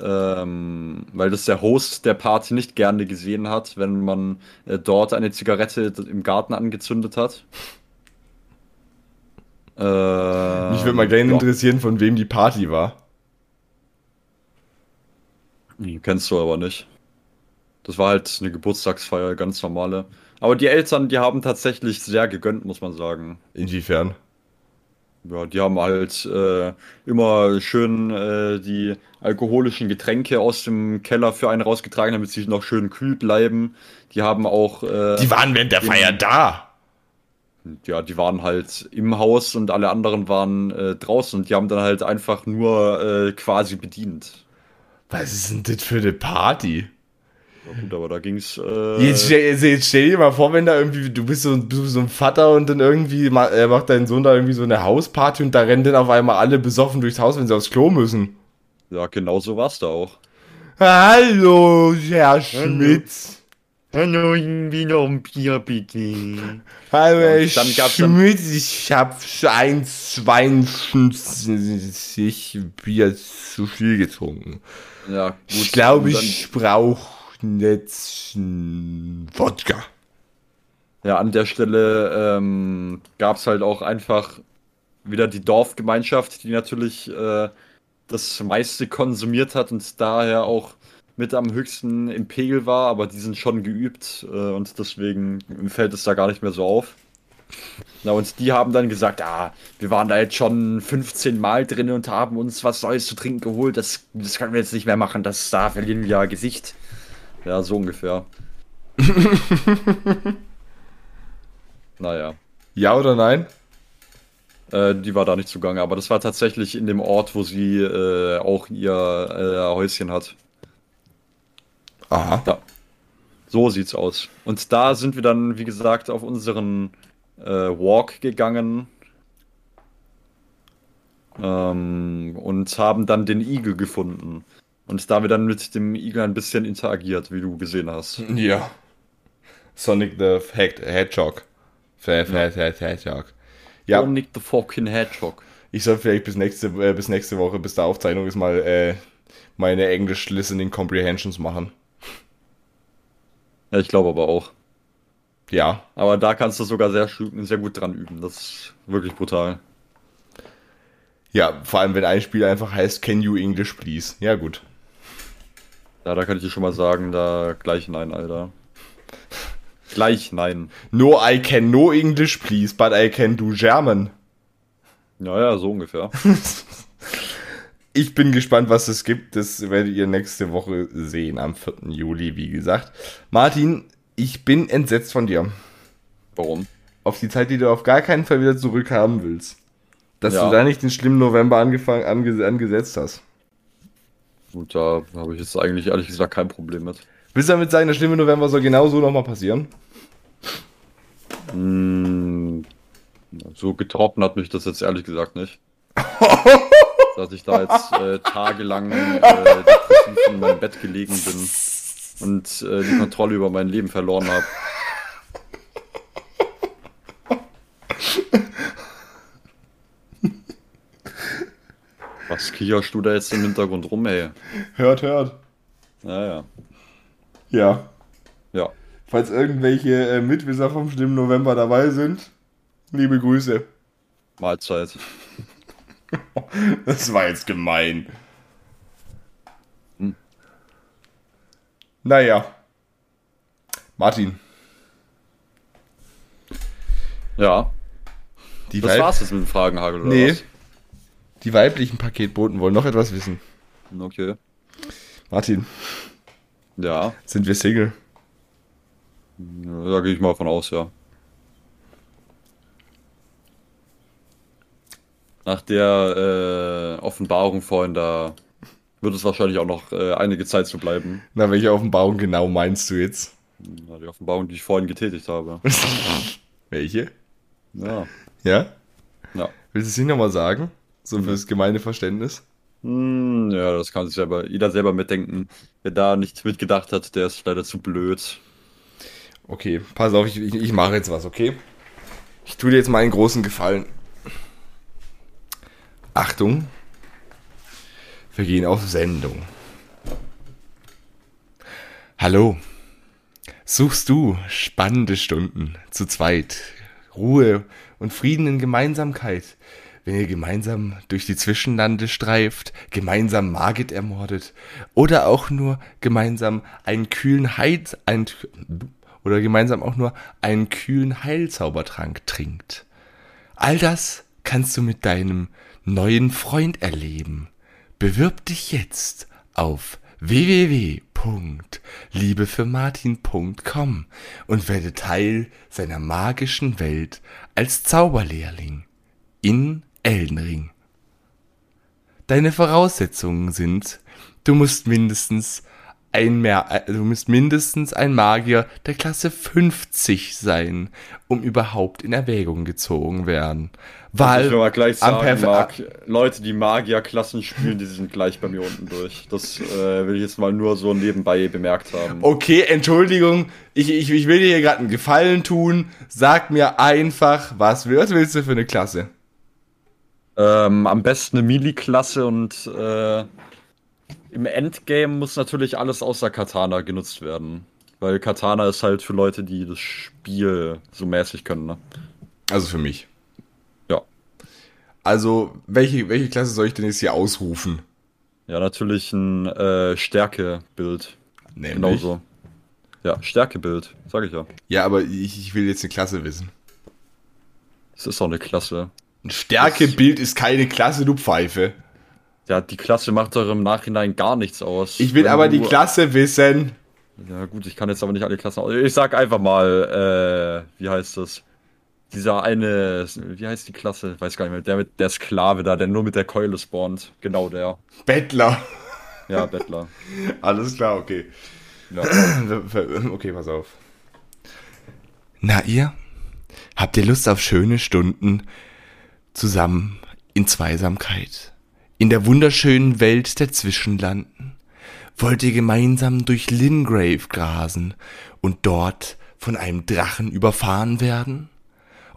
ähm, weil das der Host der Party nicht gerne gesehen hat, wenn man äh, dort eine Zigarette im Garten angezündet hat. Äh, Mich würde mal gerne ja. interessieren, von wem die Party war. Die kennst du aber nicht. Das war halt eine Geburtstagsfeier, ganz normale. Aber die Eltern, die haben tatsächlich sehr gegönnt, muss man sagen. Inwiefern? Ja, die haben halt äh, immer schön äh, die alkoholischen Getränke aus dem Keller für einen rausgetragen, damit sie noch schön kühl bleiben. Die haben auch. Äh, die waren während der Feier da. Ja, die waren halt im Haus und alle anderen waren äh, draußen und die haben dann halt einfach nur äh, quasi bedient. Was ist denn das für eine Party? Ja, gut, aber da ging's. Äh jetzt, stell, jetzt stell dir mal vor, wenn da irgendwie, du bist so, bist so ein Vater und dann irgendwie äh, macht dein Sohn da irgendwie so eine Hausparty und da rennen dann auf einmal alle besoffen durchs Haus, wenn sie aufs Klo müssen. Ja, genau so war's da auch. Hallo, Herr Schmidt. Hallo, noch ein Bier, bitte. Hallo, Herr Schmidt, ich hab 1,52 Bier zu viel getrunken. Ja, gut. Ich glaube, ich brauche jetzt Wodka. Ja, an der Stelle ähm, gab es halt auch einfach wieder die Dorfgemeinschaft, die natürlich äh, das meiste konsumiert hat und daher auch mit am höchsten im Pegel war, aber die sind schon geübt äh, und deswegen fällt es da gar nicht mehr so auf. Na, und die haben dann gesagt, ah, wir waren da jetzt schon 15 Mal drin und haben uns was Neues zu trinken geholt. Das, das können wir jetzt nicht mehr machen. Das, da verlieren wir ja Gesicht. Ja, so ungefähr. naja. Ja oder nein? Äh, die war da nicht zugange, aber das war tatsächlich in dem Ort, wo sie äh, auch ihr äh, Häuschen hat. Aha. Ja. So sieht's aus. Und da sind wir dann, wie gesagt, auf unseren äh, Walk gegangen ähm, und haben dann den Igel gefunden. Und da wir dann mit dem Igel ein bisschen interagiert, wie du gesehen hast. Ja. Sonic the Hedgehog. Hedgehog. Ja. Sonic the fucking Hedgehog. Ich soll vielleicht bis nächste, äh, bis nächste Woche, bis der Aufzeichnung ist, mal äh, meine English Listening Comprehensions machen. Ja, ich glaube aber auch. Ja. Aber da kannst du sogar sehr, sehr gut dran üben. Das ist wirklich brutal. Ja, vor allem, wenn ein Spiel einfach heißt, Can you English, please? Ja, gut. Ja, da kann ich dir schon mal sagen, da gleich nein, Alter. Gleich nein. No, I can no English, please, but I can do German. Ja, ja, so ungefähr. ich bin gespannt, was es gibt. Das werdet ihr nächste Woche sehen, am 4. Juli, wie gesagt. Martin, ich bin entsetzt von dir. Warum? Auf die Zeit, die du auf gar keinen Fall wieder zurückhaben willst. Dass Ja. du da nicht den schlimmen November angefangen, ange, angesetzt hast. Gut, da habe ich jetzt eigentlich ehrlich gesagt kein Problem mit. Willst du damit sagen, der schlimme November soll genau so nochmal passieren? Mm, so getroffen hat mich das jetzt ehrlich gesagt nicht. Dass ich da jetzt äh, tagelang äh, in meinem Bett gelegen bin und äh, die Kontrolle über mein Leben verloren habe. Was kicherst du da jetzt im Hintergrund rum, ey? Hört, hört. Naja, Ja. ja. Falls irgendwelche äh, Mitwisser vom schlimmen November dabei sind, liebe Grüße. Mahlzeit. Das war jetzt gemein. Hm. Naja. Martin, Ja, die, das Weib war's jetzt mit dem Fragenhagel, oder Nee. was? die weiblichen Paketboten wollen noch etwas wissen. Okay. Martin, Ja, sind wir Single? da gehe ich mal von aus, ja. Nach der äh, Offenbarung vorhin, da wird es wahrscheinlich auch noch äh, einige Zeit zu bleiben. Na, welche Offenbarung genau meinst du jetzt? Ja, die Offenbarung, die ich vorhin getätigt habe. Welche? Ja. Ja? Ja. Willst du es nicht nochmal sagen? So fürs gemeine Verständnis? Hm, ja, das kann sich selber, jeder selber mitdenken. Wer da nicht mitgedacht hat, der ist leider zu blöd. Okay, pass auf, ich, ich, ich mache jetzt was, okay? Ich tue dir jetzt mal einen großen Gefallen. Achtung, wir gehen auf Sendung. Hallo, suchst du spannende Stunden zu zweit, Ruhe und Frieden in Gemeinsamkeit, wenn ihr gemeinsam durch die Zwischenlande streift, gemeinsam Margit ermordet oder auch nur gemeinsam einen kühlen Heiz, ein, oder gemeinsam auch nur einen kühlen Heilzaubertrank trinkt. All das kannst du mit deinem neuen Freund erleben. Bewirb dich jetzt auf www.liebefürmartin.com und werde Teil seiner magischen Welt als Zauberlehrling in Elden Ring. Deine Voraussetzungen sind, du musst mindestens ein mehr, äh, du musst mindestens ein Magier der Klasse 50 sein, um überhaupt in Erwägung gezogen werden. Weil ich gleich sagen, Perf- Marc, Leute, die Magierklassen spielen, die sind gleich bei mir unten durch. Das äh, will ich jetzt mal nur so nebenbei bemerkt haben. Okay, Entschuldigung, ich, ich, ich will dir hier gerade einen Gefallen tun. Sag mir einfach, was, was willst du für eine Klasse? Ähm, am besten eine Melee-Klasse und äh, im Endgame muss natürlich alles außer Katana genutzt werden. Weil Katana ist halt für Leute, die das Spiel so mäßig können, ne? Also für mich. Also, welche, welche Klasse soll ich denn jetzt hier ausrufen? Ja, natürlich ein äh, Stärke-Bild. Nämlich? Genauso. Ja, Stärke-Bild, sag ich ja. Ja, aber ich, ich will jetzt eine Klasse wissen. Das ist doch eine Klasse. Ein Stärkebild ist keine Klasse, du Pfeife. Ja, die Klasse macht doch im Nachhinein gar nichts aus. Ich will aber die Klasse wissen. Ja, gut, ich kann jetzt aber nicht alle Klassen. aus- Ich sag einfach mal, äh, wie heißt das? Dieser eine, wie heißt die Klasse? Weiß gar nicht mehr. Der mit der Sklave da, der nur mit der Keule spawnt. Genau der. Bettler. Ja, Bettler. Alles klar, okay. Ja. Okay, pass auf. Na ihr? Habt ihr Lust auf schöne Stunden zusammen in Zweisamkeit? In der wunderschönen Welt der Zwischenlanden? Wollt ihr gemeinsam durch Lingrave grasen und dort von einem Drachen überfahren werden?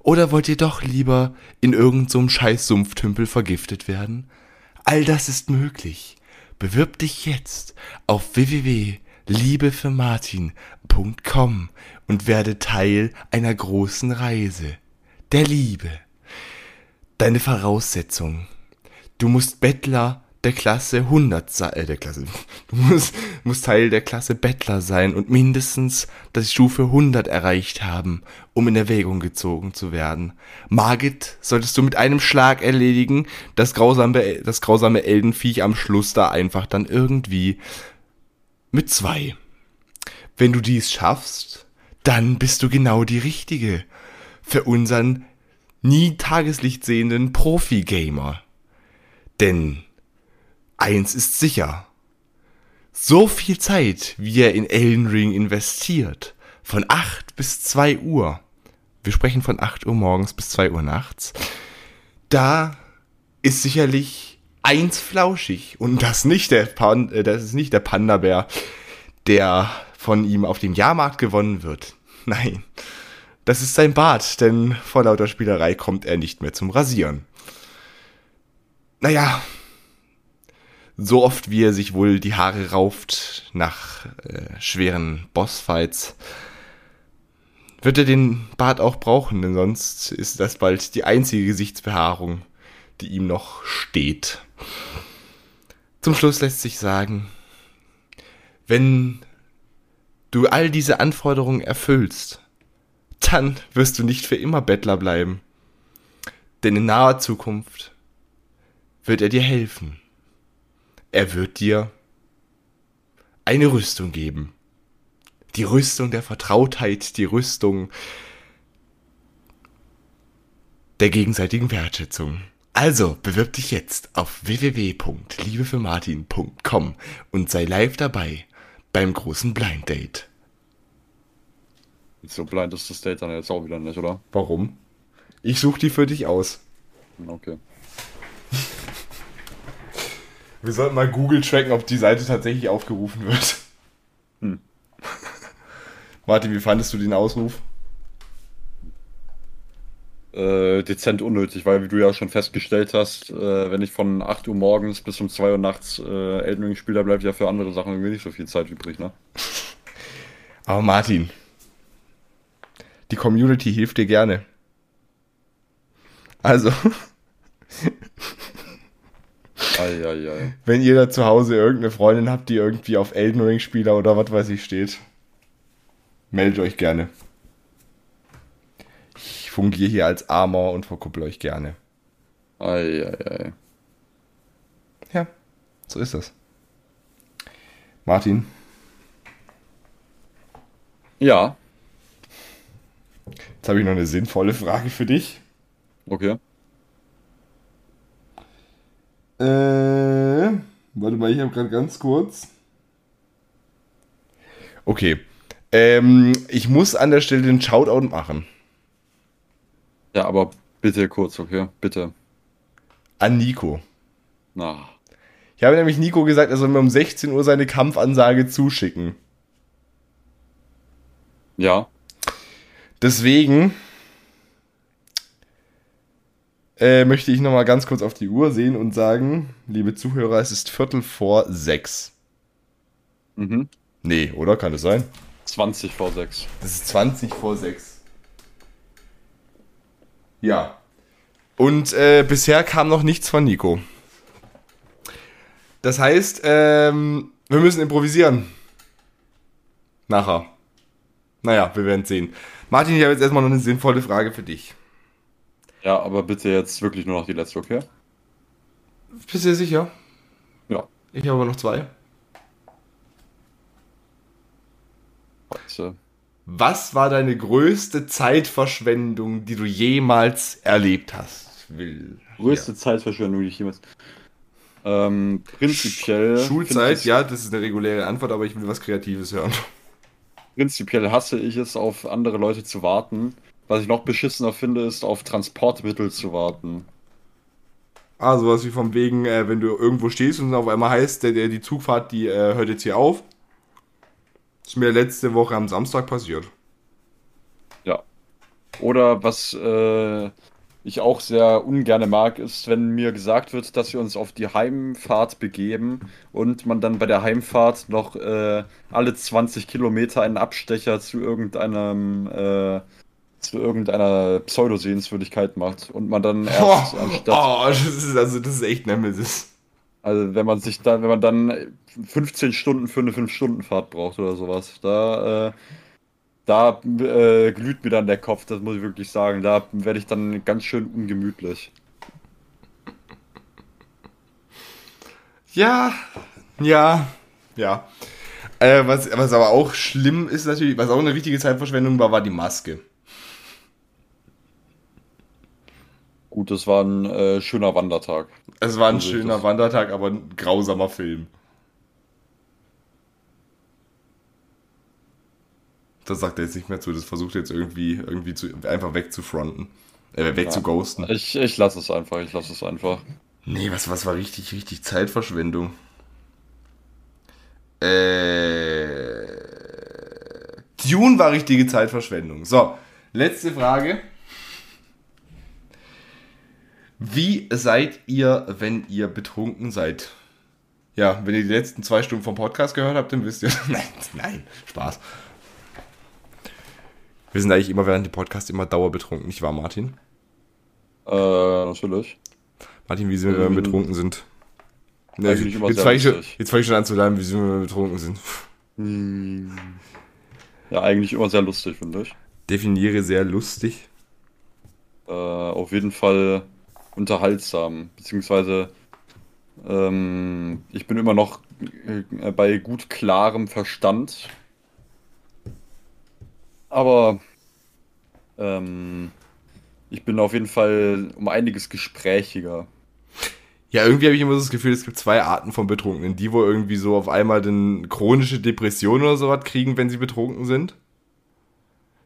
Oder wollt ihr doch lieber in irgendeinem so scheiß Sumpftümpel vergiftet werden? All das ist möglich. Bewirb dich jetzt auf www.liebefürmartin.com und werde Teil einer großen Reise der Liebe. Deine Voraussetzung. Du musst Bettler der Klasse 100 sein, äh, der Klasse, du musst, musst Teil der Klasse Bettler sein und mindestens das Stufe 100 erreicht haben, um in Erwägung gezogen zu werden. Margit solltest du mit einem Schlag erledigen, das grausame, das grausame Eldenviech am Schluss da einfach dann irgendwie mit zwei. Wenn du dies schaffst, dann bist du genau die Richtige für unseren nie Tageslicht sehenden Profi-Gamer. Denn eins ist sicher. So viel Zeit, wie er in Elden Ring investiert, von 8 bis 2 Uhr, wir sprechen von 8 Uhr morgens bis 2 Uhr nachts, da ist sicherlich eins flauschig und das nicht der Pan äh, das ist nicht der Panda-Bär, der von ihm auf dem Jahrmarkt gewonnen wird. Nein, das ist sein Bart, denn vor lauter Spielerei kommt er nicht mehr zum Rasieren. Naja, so oft wie er sich wohl die Haare rauft nach äh, schweren Bossfights, wird er den Bart auch brauchen, denn sonst ist das bald die einzige Gesichtsbehaarung, die ihm noch steht. Zum Schluss lässt sich sagen, wenn du all diese Anforderungen erfüllst, dann wirst du nicht für immer Bettler bleiben. Denn in naher Zukunft wird er dir helfen. Er wird dir eine Rüstung geben. Die Rüstung der Vertrautheit, die Rüstung der gegenseitigen Wertschätzung. Also bewirb dich jetzt auf www.liebefürmartin.com und sei live dabei beim großen Blind Date. So blind ist das Date dann jetzt auch wieder nicht, oder? Warum? Ich suche die für dich aus. Okay. Wir sollten mal Google tracken, ob die Seite tatsächlich aufgerufen wird. Hm. Martin, wie fandest du den Ausruf? Äh, dezent unnötig, weil wie du ja schon festgestellt hast, äh, wenn ich von 8 Uhr morgens bis um 2 Uhr nachts äh, Elden Ring spiele, da bleibt ja für andere Sachen irgendwie nicht so viel Zeit übrig, ne? Aber Martin, die Community hilft dir gerne. Also, Eieiei. wenn ihr da zu Hause irgendeine Freundin habt, die irgendwie auf Elden Ring Spieler oder was weiß ich steht, meldet euch gerne. Ich fungiere hier als Armor und verkuppel euch gerne. Eieiei. Ja, so ist das. Martin, Ja, jetzt habe ich noch eine sinnvolle Frage für dich. okay. Äh, warte mal, ich habe gerade ganz kurz. Okay. Ähm, ich muss an der Stelle den Shoutout machen. Ja, aber bitte kurz, okay? Bitte. An Nico. Na. Ich habe nämlich Nico gesagt, er soll mir um 16 Uhr seine Kampfansage zuschicken. Ja. Deswegen äh, möchte ich nochmal ganz kurz auf die Uhr sehen und sagen, liebe Zuhörer, es ist Viertel vor sechs. Mhm. Nee, oder? Kann es sein? 20 vor 6. Das ist 20 vor 6. Ja. Und äh, bisher kam noch nichts von Nico. Das heißt, ähm, wir müssen improvisieren. Nachher. Naja, wir werden sehen. Martin, ich habe jetzt erstmal noch eine sinnvolle Frage für dich. Ja, aber bitte jetzt wirklich nur noch die letzte, okay? Bist du dir sicher? Ja. Ich habe aber noch zwei. Warte. Was war deine größte Zeitverschwendung, die du jemals erlebt hast? Will. Größte Zeitverschwendung, die ich jemals. Ähm, prinzipiell. Ja. find Schulzeit, ja, das ist eine reguläre Antwort, aber ich will was Kreatives hören. Prinzipiell hasse ich es, auf andere Leute zu warten. Was ich noch beschissener finde, ist, auf Transportmittel zu warten. Ah, sowas wie vom wegen, äh, wenn du irgendwo stehst und auf einmal heißt, der, der die Zugfahrt, die äh, hört jetzt hier auf. ist mir letzte Woche am Samstag passiert. Ja. Oder was, äh, ich auch sehr ungern mag, ist, wenn mir gesagt wird, dass wir uns auf die Heimfahrt begeben und man dann bei der Heimfahrt noch äh, alle 20 Kilometer einen Abstecher zu irgendeinem äh, zu irgendeiner Pseudosehenswürdigkeit macht und man dann erst oh, anstatt. Oh, das ist also das ist echt Nemesis. Also wenn man sich dann, wenn man dann 15 Stunden für eine 5-Stunden-Fahrt braucht oder sowas, da äh, da äh, glüht mir dann der Kopf, das muss ich wirklich sagen. Da werde ich dann ganz schön ungemütlich. Ja, ja, ja. Äh, was, was aber auch schlimm ist natürlich, was auch eine richtige Zeitverschwendung war, war die Maske. Gut, es war ein äh, schöner Wandertag. Es war ein also schöner Wandertag, aber ein grausamer Film. Das sagt er jetzt nicht mehr zu. Das versucht jetzt irgendwie, irgendwie zu, einfach wegzufronten. Äh, wegzughosten. Ja, ich, ich lasse es einfach, ich lasse es einfach. Nee, was, was war richtig, richtig Zeitverschwendung? Äh. Dune war richtige Zeitverschwendung. So, letzte Frage. Wie seid ihr, wenn ihr betrunken seid? Ja, wenn ihr die letzten zwei Stunden vom Podcast gehört habt, dann wisst ihr. nein, nein, Spaß. Wir sind eigentlich immer während dem Podcast immer dauerbetrunken, nicht wahr, Martin? Äh, natürlich. Martin, wie sind wir, wenn wir betrunken sind? Ne, jetzt fange ich, schon, fang ich schon an zu leiden, wie sind wir, wenn wir betrunken sind. Hm. Ja, eigentlich immer sehr lustig, finde ich. Definiere sehr lustig. Äh, auf jeden Fall unterhaltsam, beziehungsweise ähm, ich bin immer noch äh, bei gut klarem Verstand aber ähm, ich bin auf jeden Fall um einiges gesprächiger. Ja, irgendwie habe ich immer so das Gefühl, es gibt zwei Arten von Betrunkenen. Die, wo irgendwie so auf einmal dann chronische Depressionen oder sowas kriegen, wenn sie betrunken sind.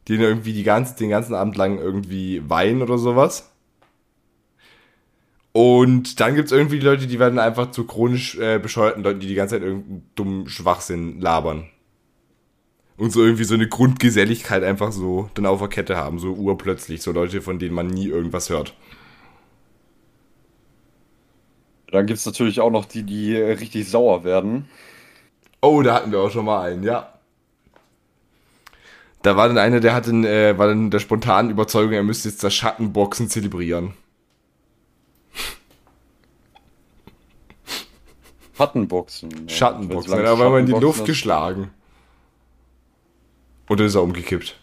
Die dann irgendwie die ganze, den ganzen Abend lang irgendwie weinen oder sowas. Und dann gibt es irgendwie Leute, die werden einfach zu chronisch äh, bescheuerten Leuten, die die ganze Zeit irgendeinen dummen Schwachsinn labern und so irgendwie so eine Grundgeselligkeit einfach so dann auf der Kette haben, so urplötzlich, so Leute, von denen man nie irgendwas hört. Dann gibt es natürlich auch noch die, die richtig sauer werden. Oh, da hatten wir auch schon mal einen, ja. Da war dann einer, der hatte, äh, war dann der spontanen Überzeugung, er müsste jetzt das Schattenboxen zelebrieren. Schattenboxen. Schattenboxen, da war man in die Luft geschlagen. Oder ist er umgekippt?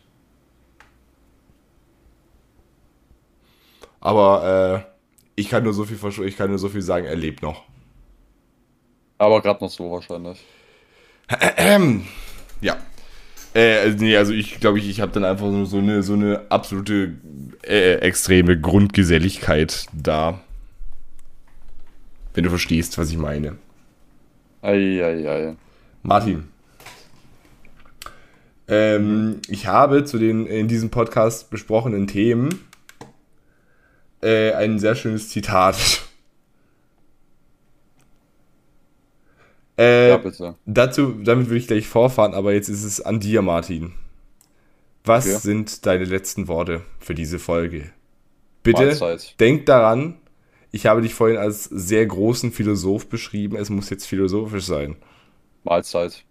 Aber äh, ich kann nur so viel ich kann nur so viel sagen, er lebt noch. Aber gerade noch so wahrscheinlich. Ja. Äh, nee, also ich glaube, ich, ich habe dann einfach nur so eine, so eine absolute äh, extreme Grundgeselligkeit da. Wenn du verstehst, was ich meine. Eieiei. Ei, ei. Martin. Ähm, ich habe zu den in diesem Podcast besprochenen Themen äh, ein sehr schönes Zitat. Äh, ja, bitte. Dazu, damit würde ich gleich vorfahren, aber jetzt ist es an dir, Martin. Was okay. sind deine letzten Worte für diese Folge? Bitte Mahlzeit. denk daran, ich habe dich vorhin als sehr großen Philosoph beschrieben, es muss jetzt philosophisch sein. Mahlzeit.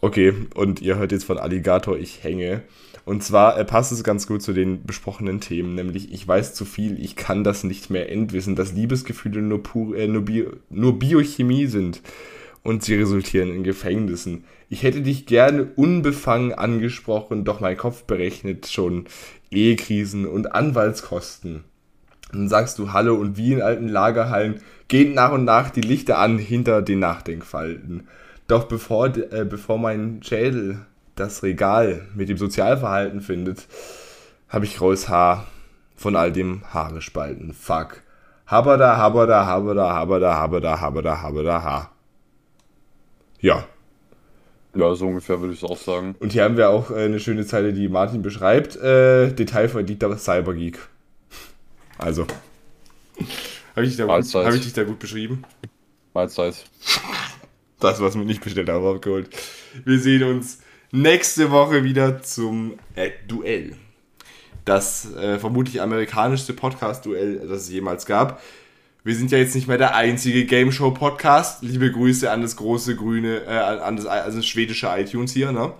Okay, und ihr hört jetzt von Alligator, ich hänge. Und zwar äh, passt es ganz gut zu den besprochenen Themen, nämlich ich weiß zu viel, ich kann das nicht mehr entwissen, dass Liebesgefühle nur, pur, äh, nur, Bio, nur Biochemie sind und sie resultieren in Gefängnissen. Ich hätte dich gerne unbefangen angesprochen, doch mein Kopf berechnet schon Ehekrisen und Anwaltskosten. Dann sagst du Hallo und wie in alten Lagerhallen gehen nach und nach die Lichter an hinter den Nachdenkfalten. Doch bevor, äh, bevor mein Schädel das Regal mit dem Sozialverhalten findet, habe ich graues Haar von all dem Haare spalten. Fuck. Habada, habada, habada, habada, habada, habada, habada, ha. Ja. Ja, so ungefähr würde ich es auch sagen. Und hier haben wir auch äh, eine schöne Zeile, die Martin beschreibt. Äh, Detailverdienter Cybergeek. Also. Habe ich, hab ich dich da gut beschrieben? Mahlzeit. Das, was wir nicht bestellt haben, abgeholt. Wir sehen uns nächste Woche wieder zum äh, Duell. das äh, vermutlich amerikanischste Podcast-Duell, das es jemals gab. Wir sind ja jetzt nicht mehr der einzige Game Show Podcast. Liebe Grüße an das große grüne, äh, an das, also das schwedische iTunes hier, ne?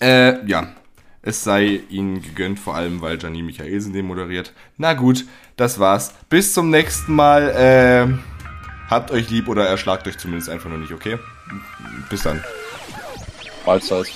Äh, ja. Es sei ihnen gegönnt, vor allem weil Janine Michaelsen den moderiert. Na gut, das war's. Bis zum nächsten Mal. Äh, habt euch lieb oder erschlagt euch zumindest einfach nur nicht, okay? Bis dann. Mahlzeit.